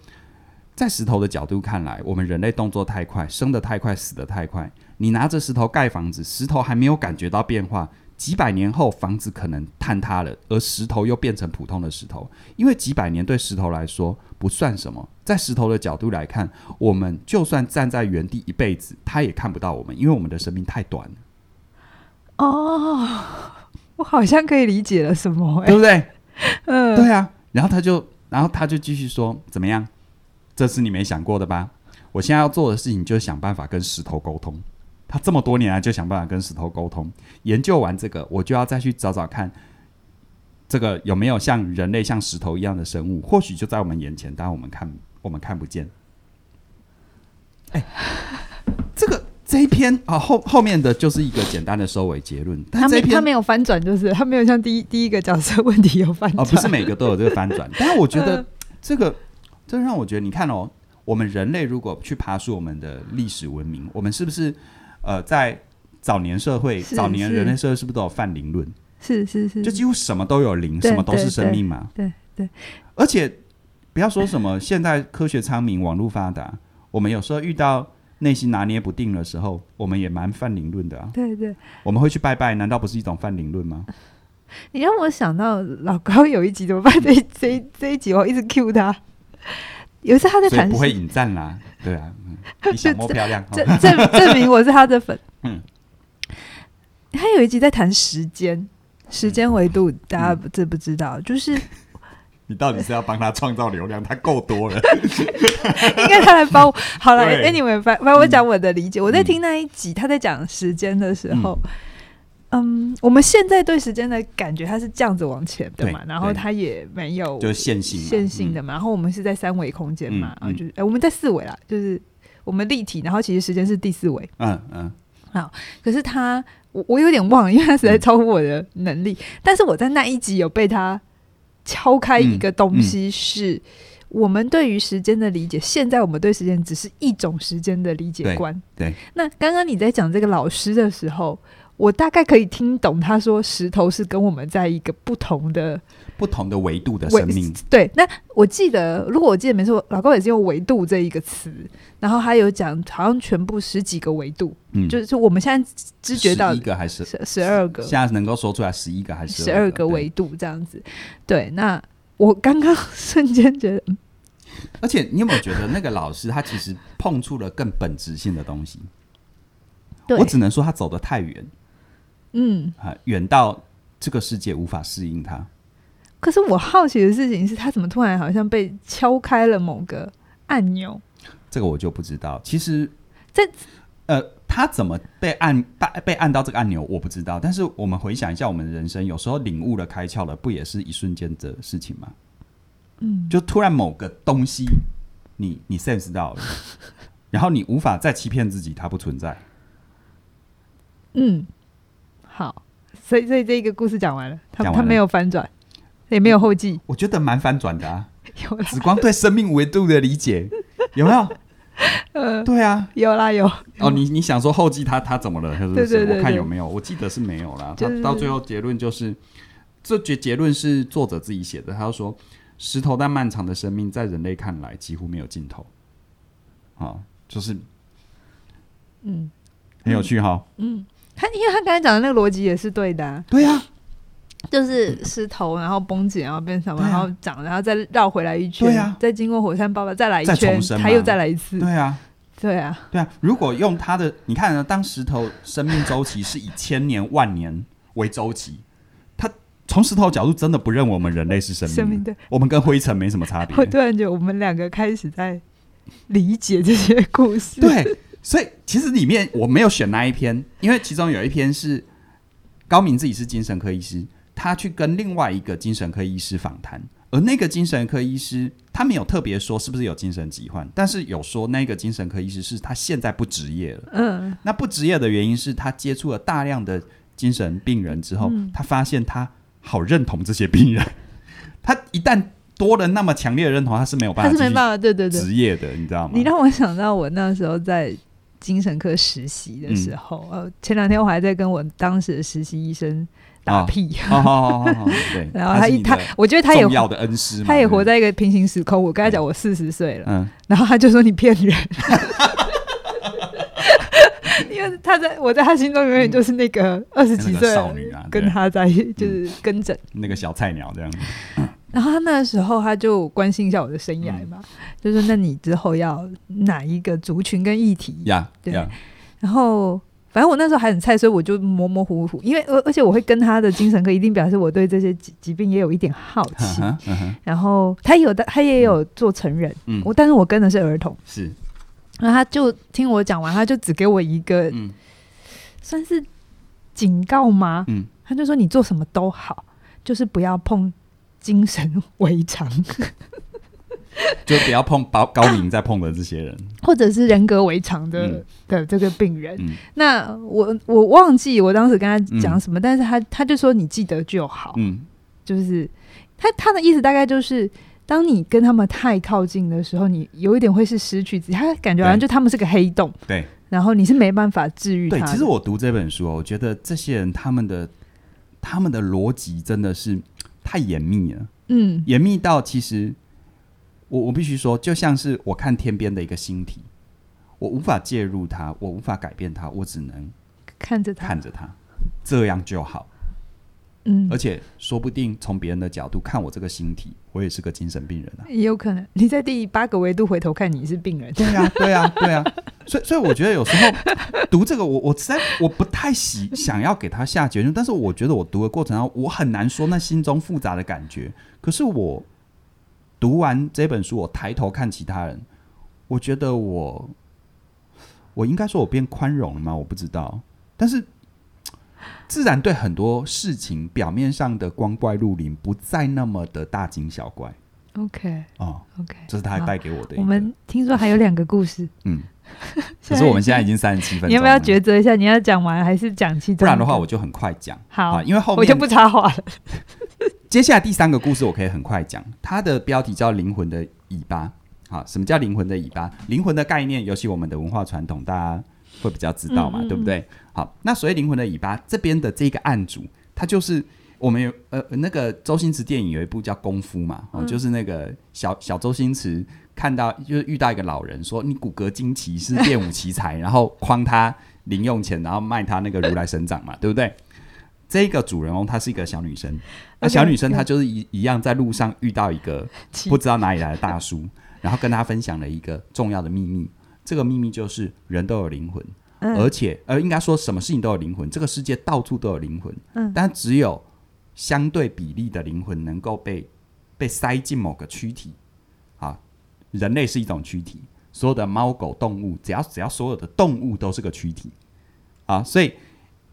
在石头的角度看来，我们人类动作太快，生得太快，死得太快。你拿着石头盖房子，石头还没有感觉到变化，几百年后房子可能坍塌了，而石头又变成普通的石头。因为几百年对石头来说不算什么。在石头的角度来看，我们就算站在原地一辈子，它也看不到我们，因为我们的生命太短了。哦，我好像可以理解了什么，欸，对不对？嗯，对啊。然后他就，然后他就继续说，怎么样？这是你没想过的吧？我现在要做的事情就是想办法跟石头沟通。他这么多年来就想办法跟石头沟通。研究完这个，我就要再去找找看，这个有没有像人类、像石头一样的生物？或许就在我们眼前，但我们看我们看不见。哎，这个这一篇啊，后后面的就是一个简单的收尾结论。但这一篇他没有翻转，就是他没有像第一第一个角色问题有翻转。哦，不是每个都有这个翻转。但是我觉得这个。这让我觉得，你看哦，我们人类如果去爬树我们的历史文明，我们是不是呃，在早年社会、早年人类社会是不是都有泛灵论？是是是，就几乎什么都有灵，什么都是生命嘛。对对，对。而且不要说什么现代科学昌明、网络发达，我们有时候遇到内心拿捏不定的时候，我们也蛮泛灵论的啊。对对，我们会去拜拜，难道不是一种泛灵论吗？你让我想到老高有一集怎么办？这这这一集我一直 cue 他。有一次他在谈，不会引战啦，对啊，比小莫漂亮，证证证明我是他的粉。嗯，他有一集在谈时间，时间维度，嗯、大家知不知道？就是 你到底是要帮他创造流量，他够多了，应该他来帮我。好了，Anyway，反反正我讲我的理解，嗯、我在听那一集他在讲时间的时候。嗯嗯，我们现在对时间的感觉，它是这样子往前的嘛，然后它也没有就是线性线性的嘛，然后我们是在三维空间嘛，嗯、然后就是哎、欸，我们在四维啦，就是我们立体，然后其实时间是第四维，嗯嗯，好，可是他我我有点忘了，因为他实在超乎我的能力，嗯、但是我在那一集有被他敲开一个东西，是我们对于时间的理解，现在我们对时间只是一种时间的理解观，对，对。那刚刚你在讲这个老师的时候。我大概可以听懂他说石头是跟我们在一个不同的、不同的维度的生命。对，那我记得，如果我记得没错，老高也是用“维度”这一个词，然后他有讲好像全部十几个维度，嗯，就是我们现在知觉到一个还是十十二个，现在能够说出来十一个还是十二个维度这样子。对，那我刚刚瞬间觉得，嗯，而且你有没有觉得那个老师他其实碰触了更本质性的东西？对，我只能说他走得太远。嗯，啊，远到这个世界无法适应它。可是我好奇的事情是他怎么突然好像被敲开了某个按钮？这个我就不知道。其实，在呃，他怎么被按被被按到这个按钮，我不知道。但是我们回想一下，我们的人生有时候领悟了、开窍了，不也是一瞬间的事情吗？嗯，就突然某个东西你，你你 sense 到了，然后你无法再欺骗自己，它不存在。嗯。好，所以所以这一个故事讲完了，他他没有翻转，也没有后继，我觉得蛮反转的啊。有啦只光对生命维度的理解 有没有？呃，对啊，有啦有。哦，你你想说后继他他怎么了？是不是？我看有没有？我记得是没有啦。就是、他到最后结论就是，这结结论是作者自己写的。他说，石头但漫长的生命在人类看来几乎没有尽头。啊，就是，嗯，很有趣哈。嗯。嗯他因为他刚才讲的那个逻辑也是对的，啊，对呀，啊，就是石头，然后绷紧，然后变成，啊，然后长，然后再绕回来一圈，对啊，再经过火山爆发再来一圈，还又再来一次，对啊，对啊，对啊。如果用他的，你看呢？当石头生命周期是以千年万年为周期，他从石头角度真的不认为我们人类是生命，生命对，我们跟灰尘没什么差别。我突然觉得我们两个开始在理解这些故事。对，所以其实里面我没有选那一篇，因为其中有一篇是高明自己是精神科医师，他去跟另外一个精神科医师访谈，而那个精神科医师他没有特别说是不是有精神疾患，但是有说那个精神科医师是他现在不职业了。嗯，那不职业的原因是他接触了大量的精神病人之后，嗯、他发现他好认同这些病人，他一旦。多了那么强烈的认同，他是没有办法，他是没办法，对对对，职业的，你知道吗？你让我想到我那时候在精神科实习的时候，呃、嗯，前两天我还在跟我当时的实习医生打屁，对，然后他一他，我觉得他也要的恩师，他也活在一个平行时空。我跟他讲我四十岁了，嗯，然后他就说你骗人，因为他在我在他心中永远就是那个二十几岁少女啊，跟他在就是跟诊那个小菜鸟这样子。然后他那时候他就关心一下我的生涯嘛，嗯、就说：“那你之后要哪一个族群跟议题？”呀，对。然后反正我那时候还很菜，所以我就模模糊糊。因为而而且我会跟他的精神科，一定表示我对这些疾疾病也有一点好奇。嗯嗯、然后他有的他也有做成人，嗯，我但是我跟的是儿童，是。然后他就听我讲完，他就只给我一个，嗯、算是警告吗？嗯，他就说：“你做什么都好，就是不要碰。”精神 违常，就不要碰高高明在碰的这些人，或者是人格为常的、嗯、的这个病人。嗯、那我我忘记我当时跟他讲什么，嗯、但是他他就说，你记得就好。嗯，就是他他的意思大概就是，当你跟他们太靠近的时候，你有一点会是失去自己。他感觉好像就他们是个黑洞。对，然后你是没办法治愈。对，其实我读这本书，我觉得这些人他们的他们的逻辑真的是。太严密了，嗯，严密到其实我我必须说，就像是我看天边的一个星体，我无法介入它，我无法改变它，我只能看着它，看着它，这样就好。嗯，而且说不定从别人的角度看我这个星体，我也是个精神病人啊。也有可能你在第八个维度回头看你是病人。对啊，对啊，对啊。所以，所以我觉得有时候读这个我，我我实在我不太喜想要给他下结论，但是我觉得我读的过程中，我很难说那心中复杂的感觉。可是我读完这本书，我抬头看其他人，我觉得我我应该说我变宽容了吗？我不知道，但是。自然对很多事情表面上的光怪陆离不再那么的大惊小怪。OK，哦，OK，这是他带给我的。我们听说还有两个故事。嗯，可是我们现在已经三十七分钟，你要不要抉择一下？你要讲完还是讲其中？不然的话，我就很快讲。好，因为后面我就不插话了。接下来第三个故事我可以很快讲，它的标题叫《灵魂的尾巴》。好，什么叫灵魂的尾巴？灵魂的概念，尤其我们的文化传统，大家会比较知道嘛，嗯嗯对不对？好，那所谓灵魂的尾巴这边的这个案主，他就是我们有呃那个周星驰电影有一部叫《功夫》嘛，哦，就是那个小小周星驰看到就是遇到一个老人说，你骨骼惊奇是练武奇才，然后诓他零用钱，然后卖他那个如来神掌嘛，对不对？这个主人翁她是一个小女生，那小女生她就是一一样在路上遇到一个不知道哪里来的大叔，然后跟他分享了一个重要的秘密，这个秘密就是人都有灵魂。而且，呃，应该说，什么事情都有灵魂。这个世界到处都有灵魂，嗯，但只有相对比例的灵魂能够被被塞进某个躯体。啊，人类是一种躯体，所有的猫狗动物，只要只要所有的动物都是个躯体。啊，所以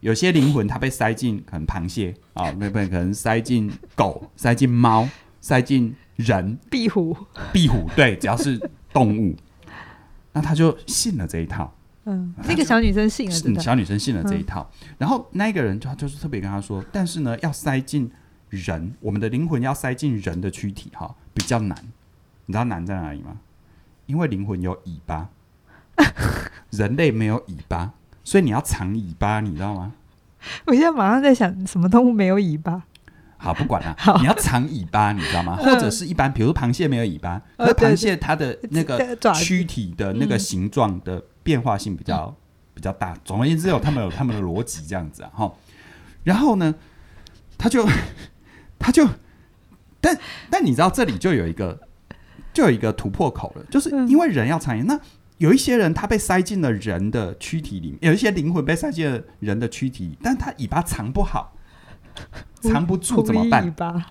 有些灵魂它被塞进可能螃蟹啊，那边可能塞进狗，塞进猫，塞进人，壁虎，壁虎，对，只要是动物，那他就信了这一套。嗯，那个小女生信了，嗯小女生信了这一套，嗯、然后那个人就就是特别跟他说，但是呢，要塞进人，我们的灵魂要塞进人的躯体哈，比较难。你知道难在哪里吗？因为灵魂有尾巴，人类没有尾巴，所以你要藏尾巴，你知道吗？我现在马上在想，什么动物没有尾巴？好，不管了，好你要藏尾巴，你知道吗？或者是一般，比如螃蟹没有尾巴，而螃蟹它的那个躯体的那个形状的。变化性比较比较大。总而言之，有他们有他们的逻辑这样子啊，哈。然后呢，他就 他就，但但你知道这里就有一个就有一个突破口了，就是因为人要长远。那有一些人他被塞进了人的躯体里面，有一些灵魂被塞进了人的躯体里，但他尾巴藏不好，藏不住怎么办？尾巴。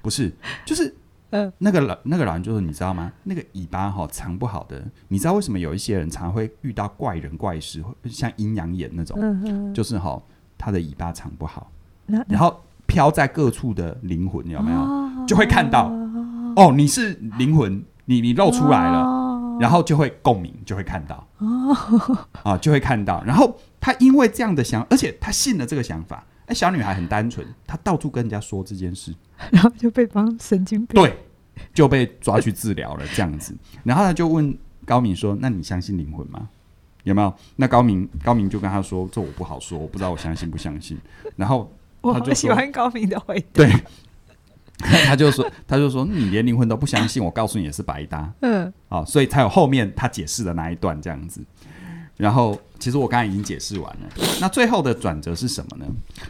不是，就是嗯，那个老那个老人就说：“你知道吗？那个尾巴哈藏不好的，你知道为什么有一些人常会遇到怪人怪事，像阴阳眼那种，嗯嗯，就是哈他的尾巴藏不好，然后飘在各处的灵魂有没有？就会看到哦，你是灵魂，你你露出来了，然后就会共鸣，就会看到哦啊，就会看到。然后他因为这样的想，而且他信了这个想法。哎，小女孩很单纯，她到处跟人家说这件事，然后就被帮神经病，对，就被抓去治疗了这样子。然后他就问高明说：“那你相信灵魂吗？有没有？”那高明高明就跟他说：“这我不好说，我不知道我相信不相信。”然后我就喜欢高明的回答，对，他就说：“他就说你连灵魂都不相信，我告诉你也是白搭。”嗯，好，所以才有后面他解释的那一段这样子。然后，其实我刚才已经解释完了。那最后的转折是什么呢？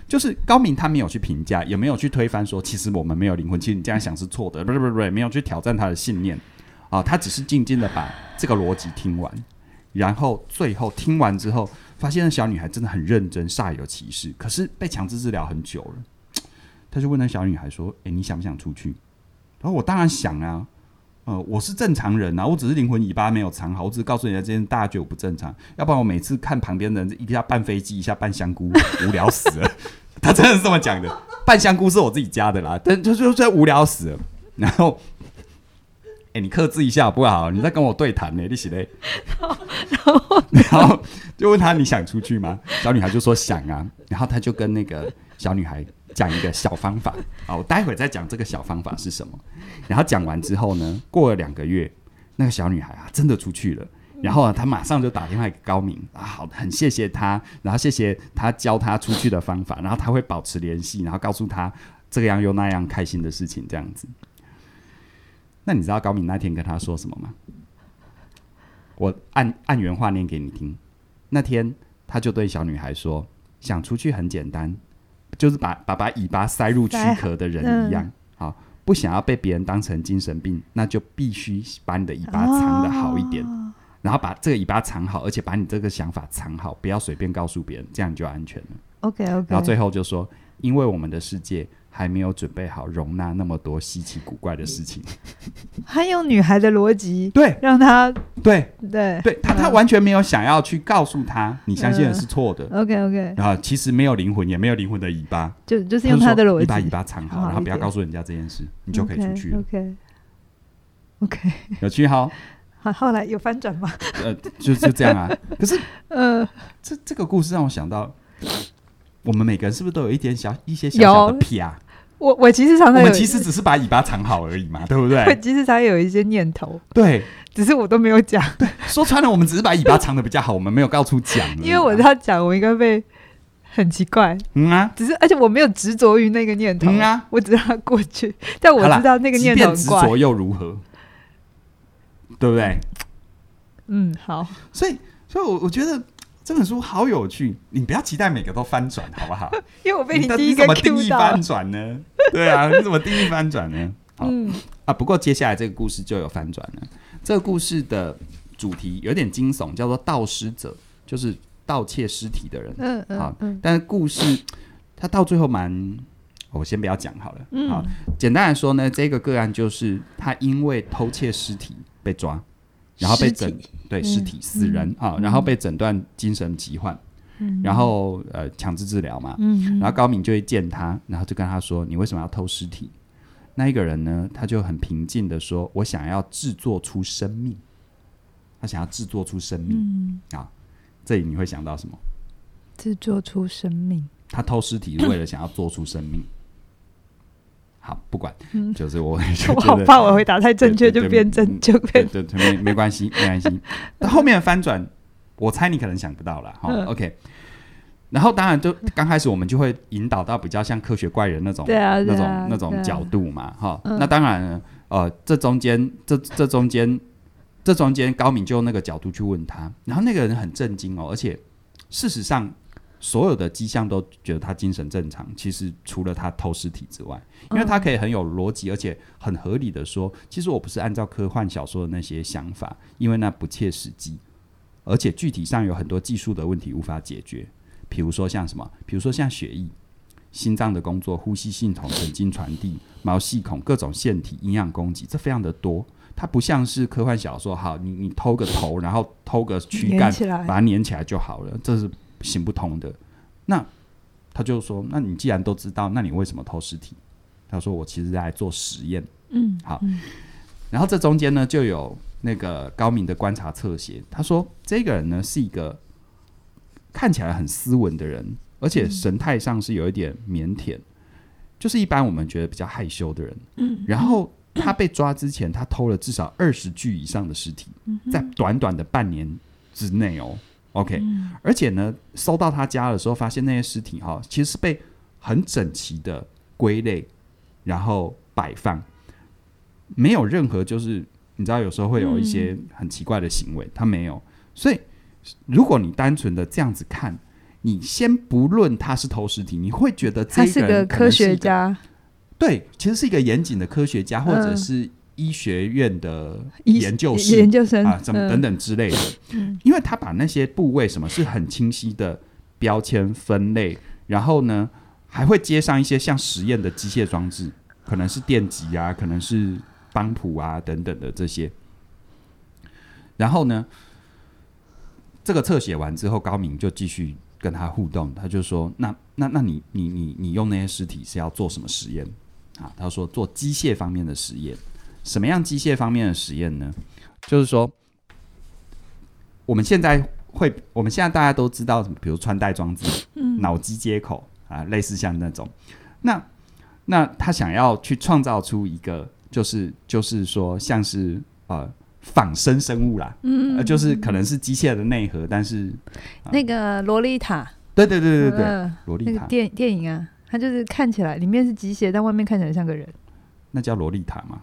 就是高明他没有去评价，也没有去推翻说，其实我们没有灵魂。其实你这样想是错的，不是不是不是，没有去挑战他的信念啊。他只是静静的把这个逻辑听完，然后最后听完之后，发现那小女孩真的很认真，煞有其事。可是被强制治疗很久了，他就问那小女孩说：“诶，你想不想出去？”然后我当然想啊。呃，我是正常人呐、啊，我只是灵魂尾巴没有藏好，我只是告诉人家今天大家觉得我不正常，要不然我每次看旁边的人一下扮飞机，一下扮香菇，无聊死了。他真的是这么讲的，扮香菇是我自己家的啦，但就就就无聊死了。然后，哎、你克制一下好不好？你在跟我对谈呢，你是嘞？然后，然后就问他你想出去吗？小女孩就说想啊，然后他就跟那个小女孩。讲一个小方法，好，我待会再讲这个小方法是什么。然后讲完之后呢，过了两个月，那个小女孩啊真的出去了。然后啊，她马上就打电话给高明啊，好，很谢谢他，然后谢谢他教他出去的方法，然后他会保持联系，然后告诉他这个样又那样开心的事情，这样子。那你知道高明那天跟他说什么吗？我按按原话念给你听。那天他就对小女孩说：“想出去很简单。”就是把把把尾巴塞入躯壳的人一样，好、嗯，不想要被别人当成精神病，那就必须把你的尾巴藏得好一点，哦、然后把这个尾巴藏好，而且把你这个想法藏好，不要随便告诉别人，这样你就安全了。OK OK。然后最后就说，因为我们的世界。还没有准备好容纳那么多稀奇古怪的事情，还有女孩的逻辑，对，让他对对对，他他完全没有想要去告诉他你相信的是错的。OK OK，然后其实没有灵魂，也没有灵魂的尾巴，就就是用他的逻辑，你把尾巴藏好，然后不要告诉人家这件事，你就可以出去了。OK OK，有趣哈。好，后来有翻转吗？呃，就就这样啊。可是呃，这这个故事让我想到。我们每个人是不是都有一点小一些小小的癖啊？我我其实常常，我们其实只是把尾巴藏好而已嘛，对不对？我其实常常有一些念头，对，只是我都没有讲。对，说穿了，我们只是把尾巴藏的比较好，我们没有到处讲。因为我要讲，我应该被很奇怪。嗯啊，只是而且我没有执着于那个念头。嗯啊，我只让它过去。但我知道那个念头执着又如何？对不对？嗯，好。所以，所以我我觉得。这本书好有趣，你不要期待每个都翻转，好不好？因为我被你第一个 Q 到。你怎么定义翻转呢？对啊，你怎么定义翻转呢？好、嗯、啊，不过接下来这个故事就有翻转了。这个故事的主题有点惊悚，叫做盗尸者，就是盗窃尸体的人。嗯嗯。好，但是故事它到最后蛮……我先不要讲好了。嗯。好，简单来说呢，这个个案就是他因为偷窃尸体被抓。然后被诊对尸体死人啊，然后被诊断精神疾患，然后呃强制治疗嘛，嗯然后高敏就会见他，然后就跟他说：“你为什么要偷尸体？”那一个人呢，他就很平静的说：“我想要制作出生命，他想要制作出生命啊。”这里你会想到什么？制作出生命？他偷尸体是为了想要做出生命。好，不管，嗯、就是我，就我好怕我回答太正确就变正就变对对，没没关系没关系。那 后面的翻转，我猜你可能想不到了。哈、嗯、，OK。然后当然就刚开始我们就会引导到比较像科学怪人那种、啊、那种、啊、那种角度嘛，哈、嗯。那当然呃，这中间这这中间这中间高敏就用那个角度去问他，然后那个人很震惊哦，而且事实上。所有的迹象都觉得他精神正常，其实除了他偷尸体之外，因为他可以很有逻辑，而且很合理的说，其实我不是按照科幻小说的那些想法，因为那不切实际，而且具体上有很多技术的问题无法解决，比如说像什么，比如说像血液，心脏的工作、呼吸系统、神经传递、毛细孔、各种腺体、营养供给，这非常的多。它不像是科幻小说，好，你你偷个头，然后偷个躯干，把它粘起来就好了，这是行不通的。那他就说，那你既然都知道，那你为什么偷尸体？他说，我其实在做实验。嗯，好。然后这中间呢，就有那个高明的观察侧写。他说，这个人呢是一个看起来很斯文的人，而且神态上是有一点腼腆，就是一般我们觉得比较害羞的人。嗯，然后他被抓之前，他偷了至少二十具以上的尸体，在短短的半年之内哦。OK，而且呢，搜到他家的时候，发现那些尸体哈，其实是被很整齐的归类，然后摆放。没有任何，就是你知道，有时候会有一些很奇怪的行为，他、嗯、没有。所以，如果你单纯的这样子看，你先不论他是偷尸体，你会觉得他是个科学家。对，其实是一个严谨的科学家，或者是医学院的研究室、研究生啊，怎么等等之类的。嗯、因为他把那些部位什么是很清晰的标签分类，然后呢，还会接上一些像实验的机械装置，可能是电极啊，可能是。帮谱啊，等等的这些，然后呢，这个侧写完之后，高明就继续跟他互动，他就说：“那那那你你你你用那些尸体是要做什么实验啊？”他说：“做机械方面的实验。什么样机械方面的实验呢？就是说，我们现在会，我们现在大家都知道，比如穿戴装置、嗯、脑机接口啊，类似像那种。那那他想要去创造出一个。就是就是说，像是呃仿生生物啦，嗯、呃，就是可能是机械的内核，但是、呃、那个萝莉塔，对对对对对，萝、呃、莉塔那个电电影啊，它就是看起来里面是机械，但外面看起来像个人，那叫萝莉塔吗？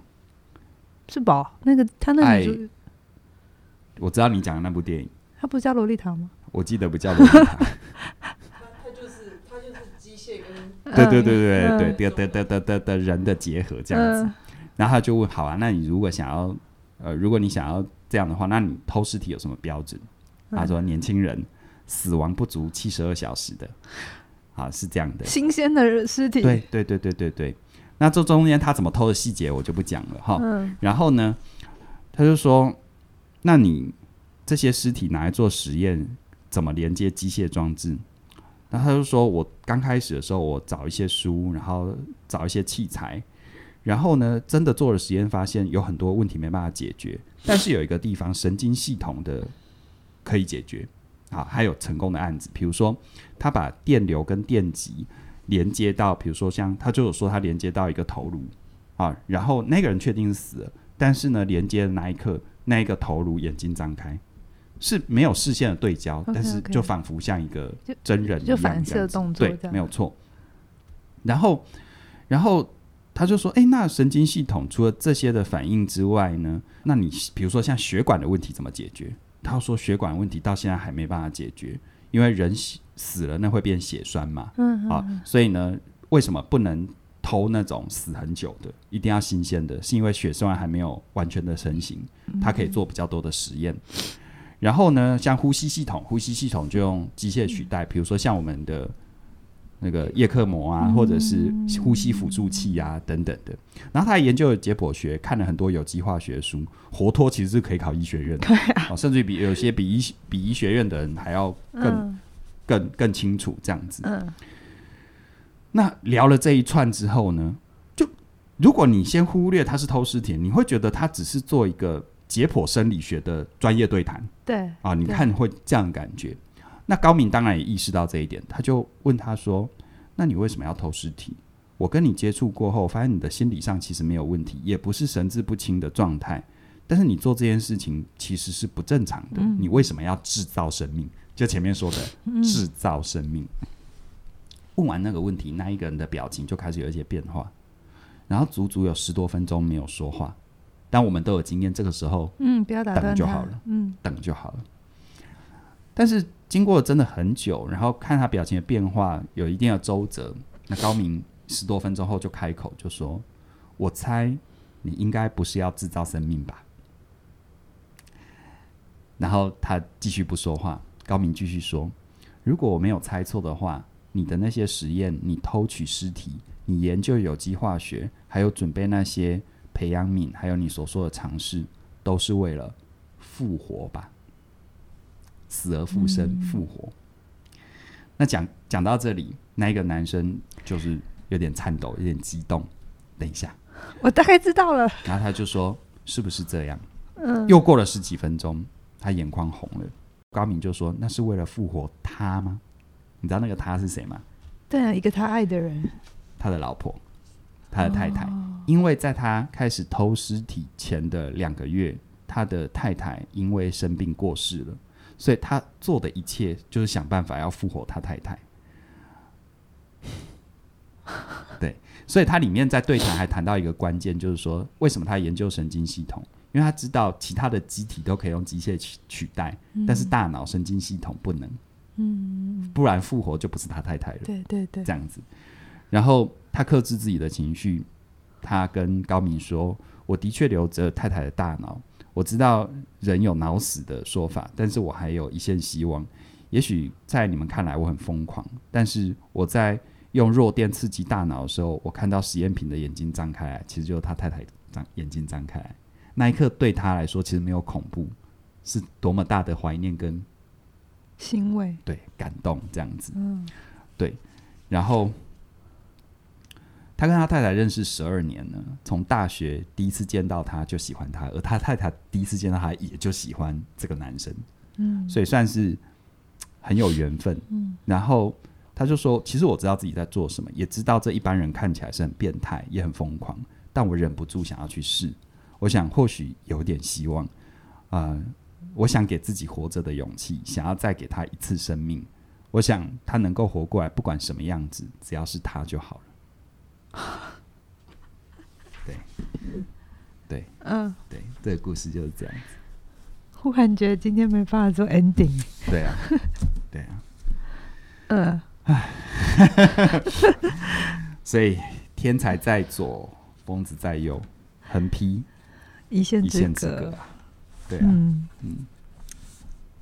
是吧？那个他那个，我知道你讲的那部电影，他不是叫洛丽塔吗？我记得不叫洛丽塔。他就是他就是机械跟对对对对对对的的的的的人的结合这样子。呃然后他就问：“好啊，那你如果想要，呃，如果你想要这样的话，那你偷尸体有什么标准？”他说：“年轻人死亡不足七十二小时的，啊，是这样的，新鲜的尸体。”对对对对对对。那这中间他怎么偷的细节我就不讲了哈。嗯。然后呢，他就说：“那你这些尸体拿来做实验，怎么连接机械装置？”然后他就说：“我刚开始的时候，我找一些书，然后找一些器材。”然后呢，真的做了实验，发现有很多问题没办法解决，但是有一个地方神经系统的可以解决，啊，还有成功的案子，比如说他把电流跟电极连接到，比如说像他就有说他连接到一个头颅，啊，然后那个人确定是死了，但是呢，连接的那一刻，那一个头颅眼睛张开，是没有视线的对焦，okay, okay. 但是就仿佛像一个真人一样，就反射动作，对，没有错。然后，然后。他就说：“哎，那神经系统除了这些的反应之外呢？那你比如说像血管的问题怎么解决？”他说：“血管问题到现在还没办法解决，因为人死了那会变血栓嘛。嗯。啊，所以呢，为什么不能偷那种死很久的，一定要新鲜的？是因为血栓还没有完全的成型，它可以做比较多的实验。然后呢，像呼吸系统，呼吸系统就用机械取代，比如说像我们的。”那个叶克膜啊，或者是呼吸辅助器啊，等等的。然后他还研究了解剖学，看了很多有机化学书。活脱其实是可以考医学院的，啊，甚至于比有些比医比医学院的人还要更、嗯、更更清楚这样子。嗯。那聊了这一串之后呢，就如果你先忽略他是偷尸体，你会觉得他只是做一个解剖生理学的专业对谈。对。啊，你看会这样感觉。那高明当然也意识到这一点，他就问他说：“那你为什么要偷尸体？我跟你接触过后，发现你的心理上其实没有问题，也不是神志不清的状态。但是你做这件事情其实是不正常的。嗯、你为什么要制造生命？就前面说的制造生命。嗯”问完那个问题，那一个人的表情就开始有一些变化，然后足足有十多分钟没有说话。但我们都有经验，这个时候，嗯，不要打断就好了，嗯，等就好了。但是。经过了真的很久，然后看他表情的变化，有一定的周折。那高明十多分钟后就开口就说：“我猜你应该不是要制造生命吧？”然后他继续不说话。高明继续说：“如果我没有猜错的话，你的那些实验，你偷取尸体，你研究有机化学，还有准备那些培养皿，还有你所说的尝试，都是为了复活吧？死而复生，复活。嗯、那讲讲到这里，那一个男生就是有点颤抖，有点激动。等一下，我大概知道了。然后他就说：“是不是这样？”嗯。又过了十几分钟，他眼眶红了。高敏就说：“那是为了复活他吗？你知道那个他是谁吗？”对啊，一个他爱的人，他的老婆，他的太太。哦、因为在他开始偷尸体前的两个月，他的太太因为生病过世了。所以他做的一切就是想办法要复活他太太。对，所以他里面在对谈还谈到一个关键，就是说为什么他研究神经系统？因为他知道其他的机体都可以用机械取取代，嗯、但是大脑神经系统不能。嗯，不然复活就不是他太太了。对对对，这样子。然后他克制自己的情绪，他跟高明说：“我的确留着太太的大脑。”我知道人有脑死的说法，但是我还有一线希望。也许在你们看来我很疯狂，但是我在用弱电刺激大脑的时候，我看到实验品的眼睛张开来，其实就是他太太张眼睛张开来。那一刻对他来说其实没有恐怖，是多么大的怀念跟欣慰，对，感动这样子。嗯，对，然后。他跟他太太认识十二年了，从大学第一次见到他就喜欢他，而他太太第一次见到他也就喜欢这个男生，嗯，所以算是很有缘分，嗯。然后他就说：“其实我知道自己在做什么，也知道这一般人看起来是很变态，也很疯狂，但我忍不住想要去试。我想或许有点希望，啊、呃，我想给自己活着的勇气，想要再给他一次生命。我想他能够活过来，不管什么样子，只要是他就好了。”对，对，嗯，对，这个故事就是这样子。忽然觉得今天没办法做 ending。对啊，对啊，嗯，唉，所以天才在左，疯子在右，横批一线之隔。对啊，嗯。嗯，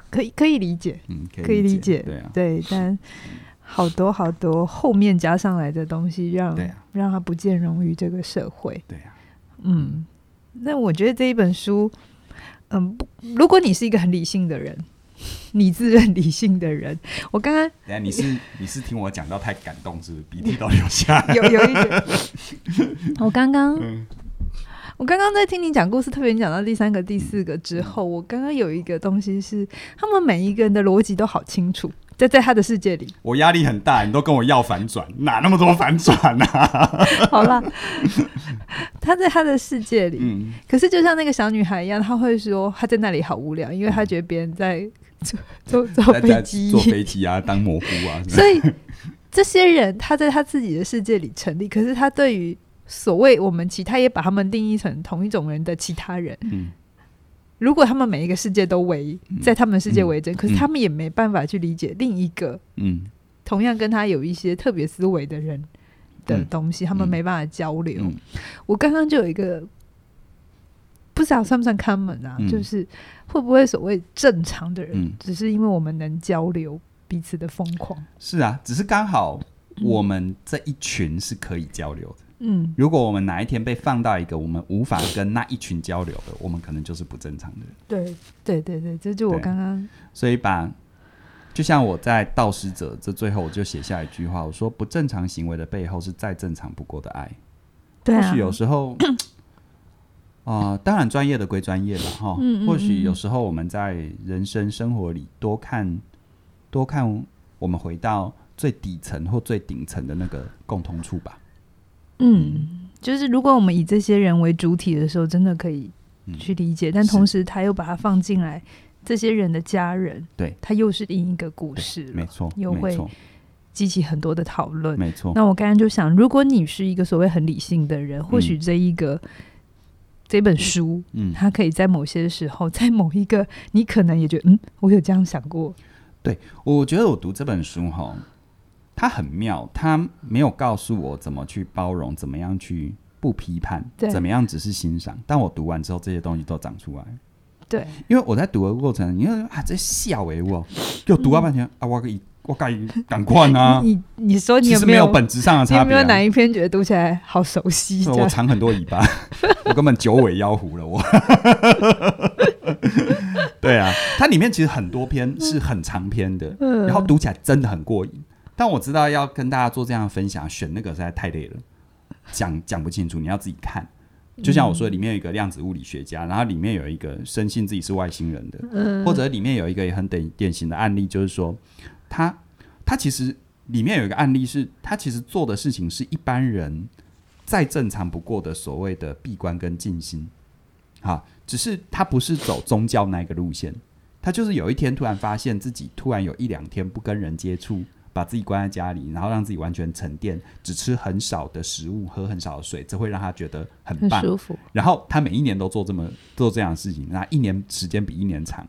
可以可以理解，嗯，可以理解，对啊，对，但。好多好多后面加上来的东西让，让、啊、让他不见容于这个社会。对呀、啊，嗯，那我觉得这一本书，嗯，不，如果你是一个很理性的人，你自认理性的人，我刚刚，等下你是你是听我讲到太感动，是不是？鼻涕都流下来？有有一点。我刚刚，嗯、我刚刚在听你讲故事，特别你讲到第三个、第四个之后，嗯、我刚刚有一个东西是，他们每一个人的逻辑都好清楚。在在他的世界里，我压力很大，你都跟我要反转，哪那么多反转啊？好了，他在他的世界里，嗯，可是就像那个小女孩一样，他会说他在那里好无聊，因为他觉得别人在坐坐坐飞机，坐飞机啊，当蘑菇啊。所以这些人他在他自己的世界里成立，可是他对于所谓我们其他也把他们定义成同一种人的其他人，嗯。如果他们每一个世界都为在他们的世界为真，嗯、可是他们也没办法去理解另一个，嗯，同样跟他有一些特别思维的人的东西，嗯、他们没办法交流。嗯、我刚刚就有一个不知道算不算 common 啊，嗯、就是会不会所谓正常的人，嗯、只是因为我们能交流彼此的疯狂？是啊，只是刚好我们这一群是可以交流的。嗯，如果我们哪一天被放到一个我们无法跟那一群交流的，我们可能就是不正常的人。对，对，对，对，这就我刚刚。所以把，就像我在《盗师者》这最后，我就写下一句话，我说：不正常行为的背后是再正常不过的爱。对啊。或许有时候，啊、呃，当然专业的归专业了哈。嗯嗯嗯。或许有时候我们在人生生活里多看，多看，我们回到最底层或最顶层的那个共同处吧。嗯，就是如果我们以这些人为主体的时候，真的可以去理解，嗯、但同时他又把它放进来，这些人的家人，对，他又是另一个故事，没错，又会激起很多的讨论，没错。那我刚刚就想，如果你是一个所谓很理性的人，或许这一个、嗯、这本书，嗯，他可以在某些时候，在某一个你可能也觉得，嗯，我有这样想过。对，我觉得我读这本书哈。他很妙，他没有告诉我怎么去包容，怎么样去不批判，怎么样只是欣赏。但我读完之后，这些东西都长出来。对，因为我在读的过程，你看啊，这笑哎我，就读了半天、嗯、啊，我可以。我改赶快啊！你你说你有没有，本质上的差别、啊？有没有哪一篇觉得读起来好熟悉？我长很多尾巴，我根本九尾妖狐了。我，对啊，它里面其实很多篇是很长篇的，嗯、然后读起来真的很过瘾。但我知道要跟大家做这样的分享，选那个实在太累了，讲讲不清楚，你要自己看。就像我说，里面有一个量子物理学家，然后里面有一个深信自己是外星人的，嗯、或者里面有一个也很典典型的案例，就是说。他他其实里面有一个案例是，他其实做的事情是一般人再正常不过的所谓的闭关跟静心，哈，只是他不是走宗教那个路线，他就是有一天突然发现自己突然有一两天不跟人接触，把自己关在家里，然后让自己完全沉淀，只吃很少的食物，喝很少的水，这会让他觉得很棒，很舒服。然后他每一年都做这么做这样的事情，那一年时间比一年长，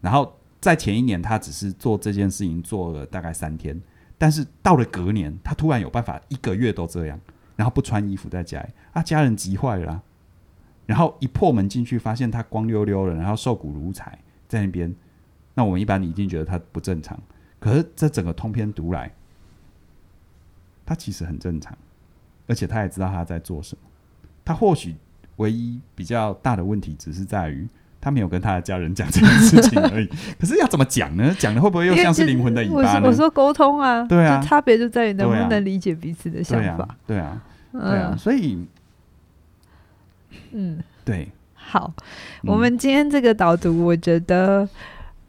然后。在前一年，他只是做这件事情做了大概三天，但是到了隔年，他突然有办法一个月都这样，然后不穿衣服在家里，啊，家人急坏了，然后一破门进去，发现他光溜溜的，然后瘦骨如柴在那边，那我们一般已经觉得他不正常，可是这整个通篇读来，他其实很正常，而且他也知道他在做什么，他或许唯一比较大的问题只是在于。他没有跟他的家人讲这件事情而已，可是要怎么讲呢？讲的会不会又像是灵魂的尾巴呢？我说沟通啊，对啊，差别就在于能不能理解彼此的想法。对啊，对啊，所以，嗯，对，好，我们今天这个导读，我觉得。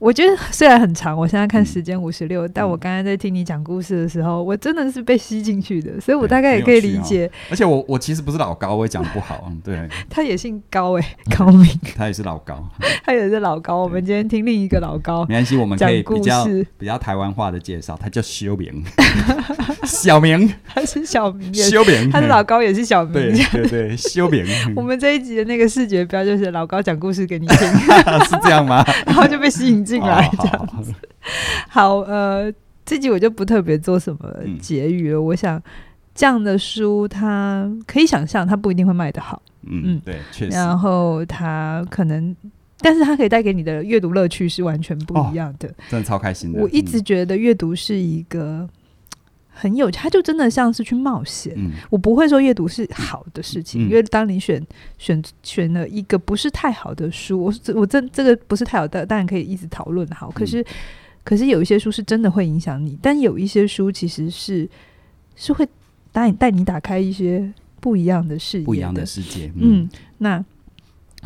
我觉得虽然很长，我现在看时间五十六，但我刚刚在听你讲故事的时候，我真的是被吸进去的，所以我大概也可以理解。哦、而且我我其实不是老高，我也讲不好，对。他也姓高哎、欸，高明。他也是老高，他也是老高。我们今天听另一个老高，没关系，我们可以比较比较台湾话的介绍，他叫修明，小明，他是小明，修明，他是老高也是小明，对对对，修明。我们这一集的那个视觉标就是老高讲故事给你听，是这样吗？然后就被吸引进。来这样子，好，呃，这集我就不特别做什么结语了。我想这样的书，它可以想象，它不一定会卖得好。嗯，对，确实。然后它可能，但是它可以带给你的阅读乐趣是完全不一样的。真的超开心的。我一直觉得阅读是一个。很有，他就真的像是去冒险。嗯、我不会说阅读是好的事情，嗯、因为当你选选选了一个不是太好的书，我我这这个不是太好的，当然可以一直讨论好。可是、嗯、可是有一些书是真的会影响你，但有一些书其实是是会带你带你打开一些不一样的视野，不一样的世界。嗯，嗯，那。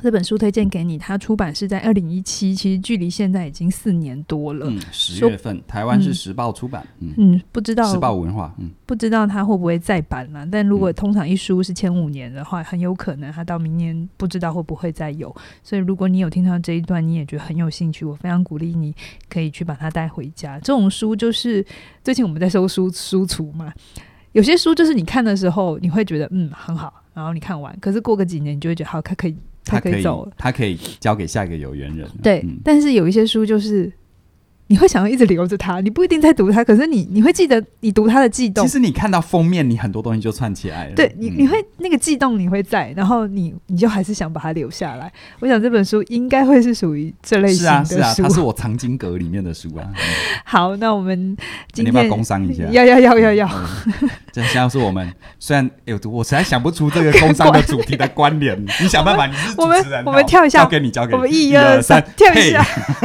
这本书推荐给你，它出版是在二零一七，其实距离现在已经四年多了。嗯，十月份，台湾是时报出版。嗯，嗯，不知道时报文化，嗯，不知道它会不会再版了。但如果通常一书是签五年的话，很有可能它到明年不知道会不会再有。所以如果你有听到这一段，你也觉得很有兴趣，我非常鼓励你可以去把它带回家。这种书就是最近我们在收书书橱嘛，有些书就是你看的时候你会觉得嗯很好，然后你看完，可是过个几年你就会觉得好，它可以。他可以走，他可以交给下一个有缘人。对，嗯、但是有一些书就是。你会想要一直留着它，你不一定在读它，可是你你会记得你读它的悸动。其实你看到封面，你很多东西就串起来了。对你，你会那个悸动你会在，然后你你就还是想把它留下来。我想这本书应该会是属于这类型的书。是啊，是啊，它是我藏经阁里面的书啊。好，那我们今天你要不要工商一下？要要要要要。这像是我们 虽然有读，我实在想不出这个工商的主题的关联。你想办法，你是主持人，我们跳一下，交给你，交给你。我们一二三，跳一下，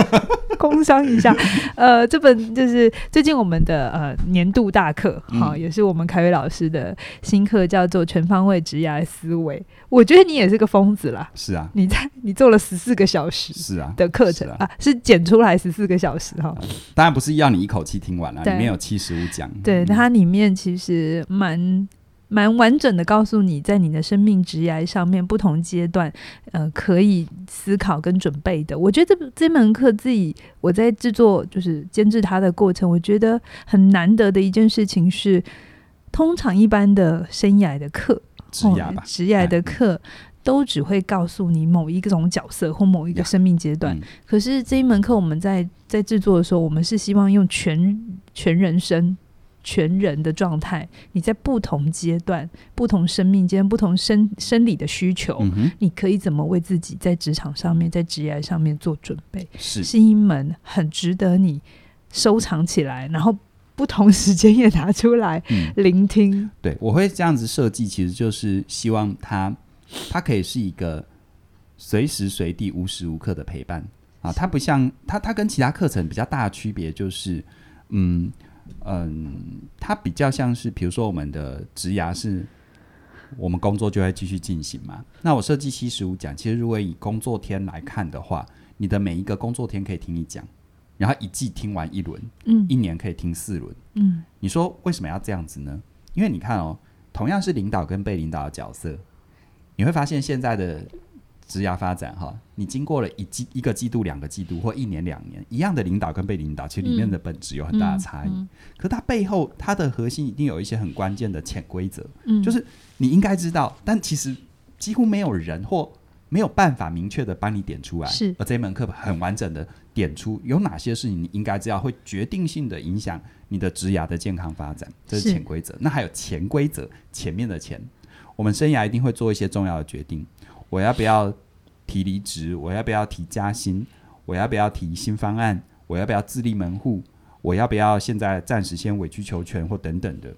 工商一下。呃，这本就是最近我们的呃年度大课，好、嗯，也是我们凯宇老师的新课，叫做《全方位职涯思维》。我觉得你也是个疯子啦，是啊，你在你做了十四个小时，是啊的课程啊，是剪出来十四个小时哈、嗯。当然不是要你一口气听完了，里面有七十五讲，对，它里面其实蛮。蛮完整的告诉你，在你的生命职涯上面不同阶段，呃，可以思考跟准备的。我觉得这这门课自己我在制作就是监制它的过程，我觉得很难得的一件事情是，通常一般的生涯的课，职涯吧，职涯的课都只会告诉你某一种角色或某一个生命阶段。嗯、可是这一门课我们在在制作的时候，我们是希望用全全人生。全人的状态，你在不同阶段、不同生命间、不同生生理的需求，嗯、你可以怎么为自己在职场上面、在职业上面做准备？是是一门很值得你收藏起来，然后不同时间也拿出来聆听。嗯、对，我会这样子设计，其实就是希望它它可以是一个随时随地、无时无刻的陪伴啊。它不像它，它跟其他课程比较大的区别就是，嗯。嗯，它比较像是，比如说我们的职涯是，我们工作就会继续进行嘛。那我设计七十五讲，其实如果以工作天来看的话，你的每一个工作天可以听一讲，然后一季听完一轮，嗯，一年可以听四轮，嗯。你说为什么要这样子呢？因为你看哦，同样是领导跟被领导的角色，你会发现现在的。职涯发展哈，你经过了一季、一个季度、两个季度或一年、两年，一样的领导跟被领导，其实里面的本质有很大的差异。嗯嗯嗯、可它背后，它的核心一定有一些很关键的潜规则，嗯、就是你应该知道，但其实几乎没有人或没有办法明确的帮你点出来。是，而这门课很完整的点出有哪些事情你应该知道，会决定性的影响你的职涯的健康发展，这是潜规则。那还有潜规则，前面的潜，我们生涯一定会做一些重要的决定。我要不要提离职？我要不要提加薪？我要不要提新方案？我要不要自立门户？我要不要现在暂时先委曲求全或等等的？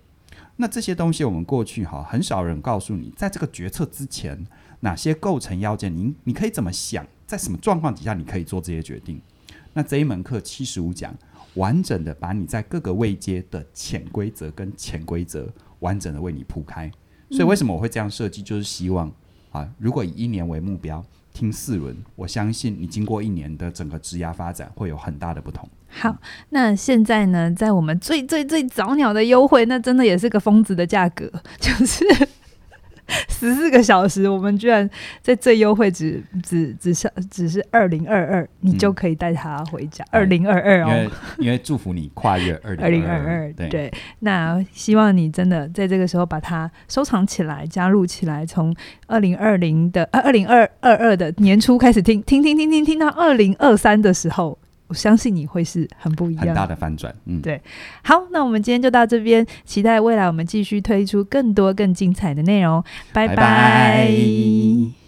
那这些东西我们过去哈很少人告诉你，在这个决策之前哪些构成要件？你你可以怎么想？在什么状况底下你可以做这些决定？那这一门课七十五讲，完整的把你在各个位阶的潜规则跟潜规则完整的为你铺开。所以为什么我会这样设计？就是希望。啊，如果以一年为目标，听四轮，我相信你经过一年的整个职涯发展会有很大的不同。好，那现在呢，在我们最最最早鸟的优惠，那真的也是个疯子的价格，就是。十四个小时，我们居然在最优惠只只只是只是二零二二，你就可以带他回家。二零二二哦，因为因为祝福你跨越二零二 零二二。对，那希望你真的在这个时候把它收藏起来，加入起来，从二零二零的呃二零二二二的年初开始听听听听听听到二零二三的时候。我相信你会是很不一样，很大的反转。嗯，对。好，那我们今天就到这边，期待未来我们继续推出更多更精彩的内容。拜拜。拜拜。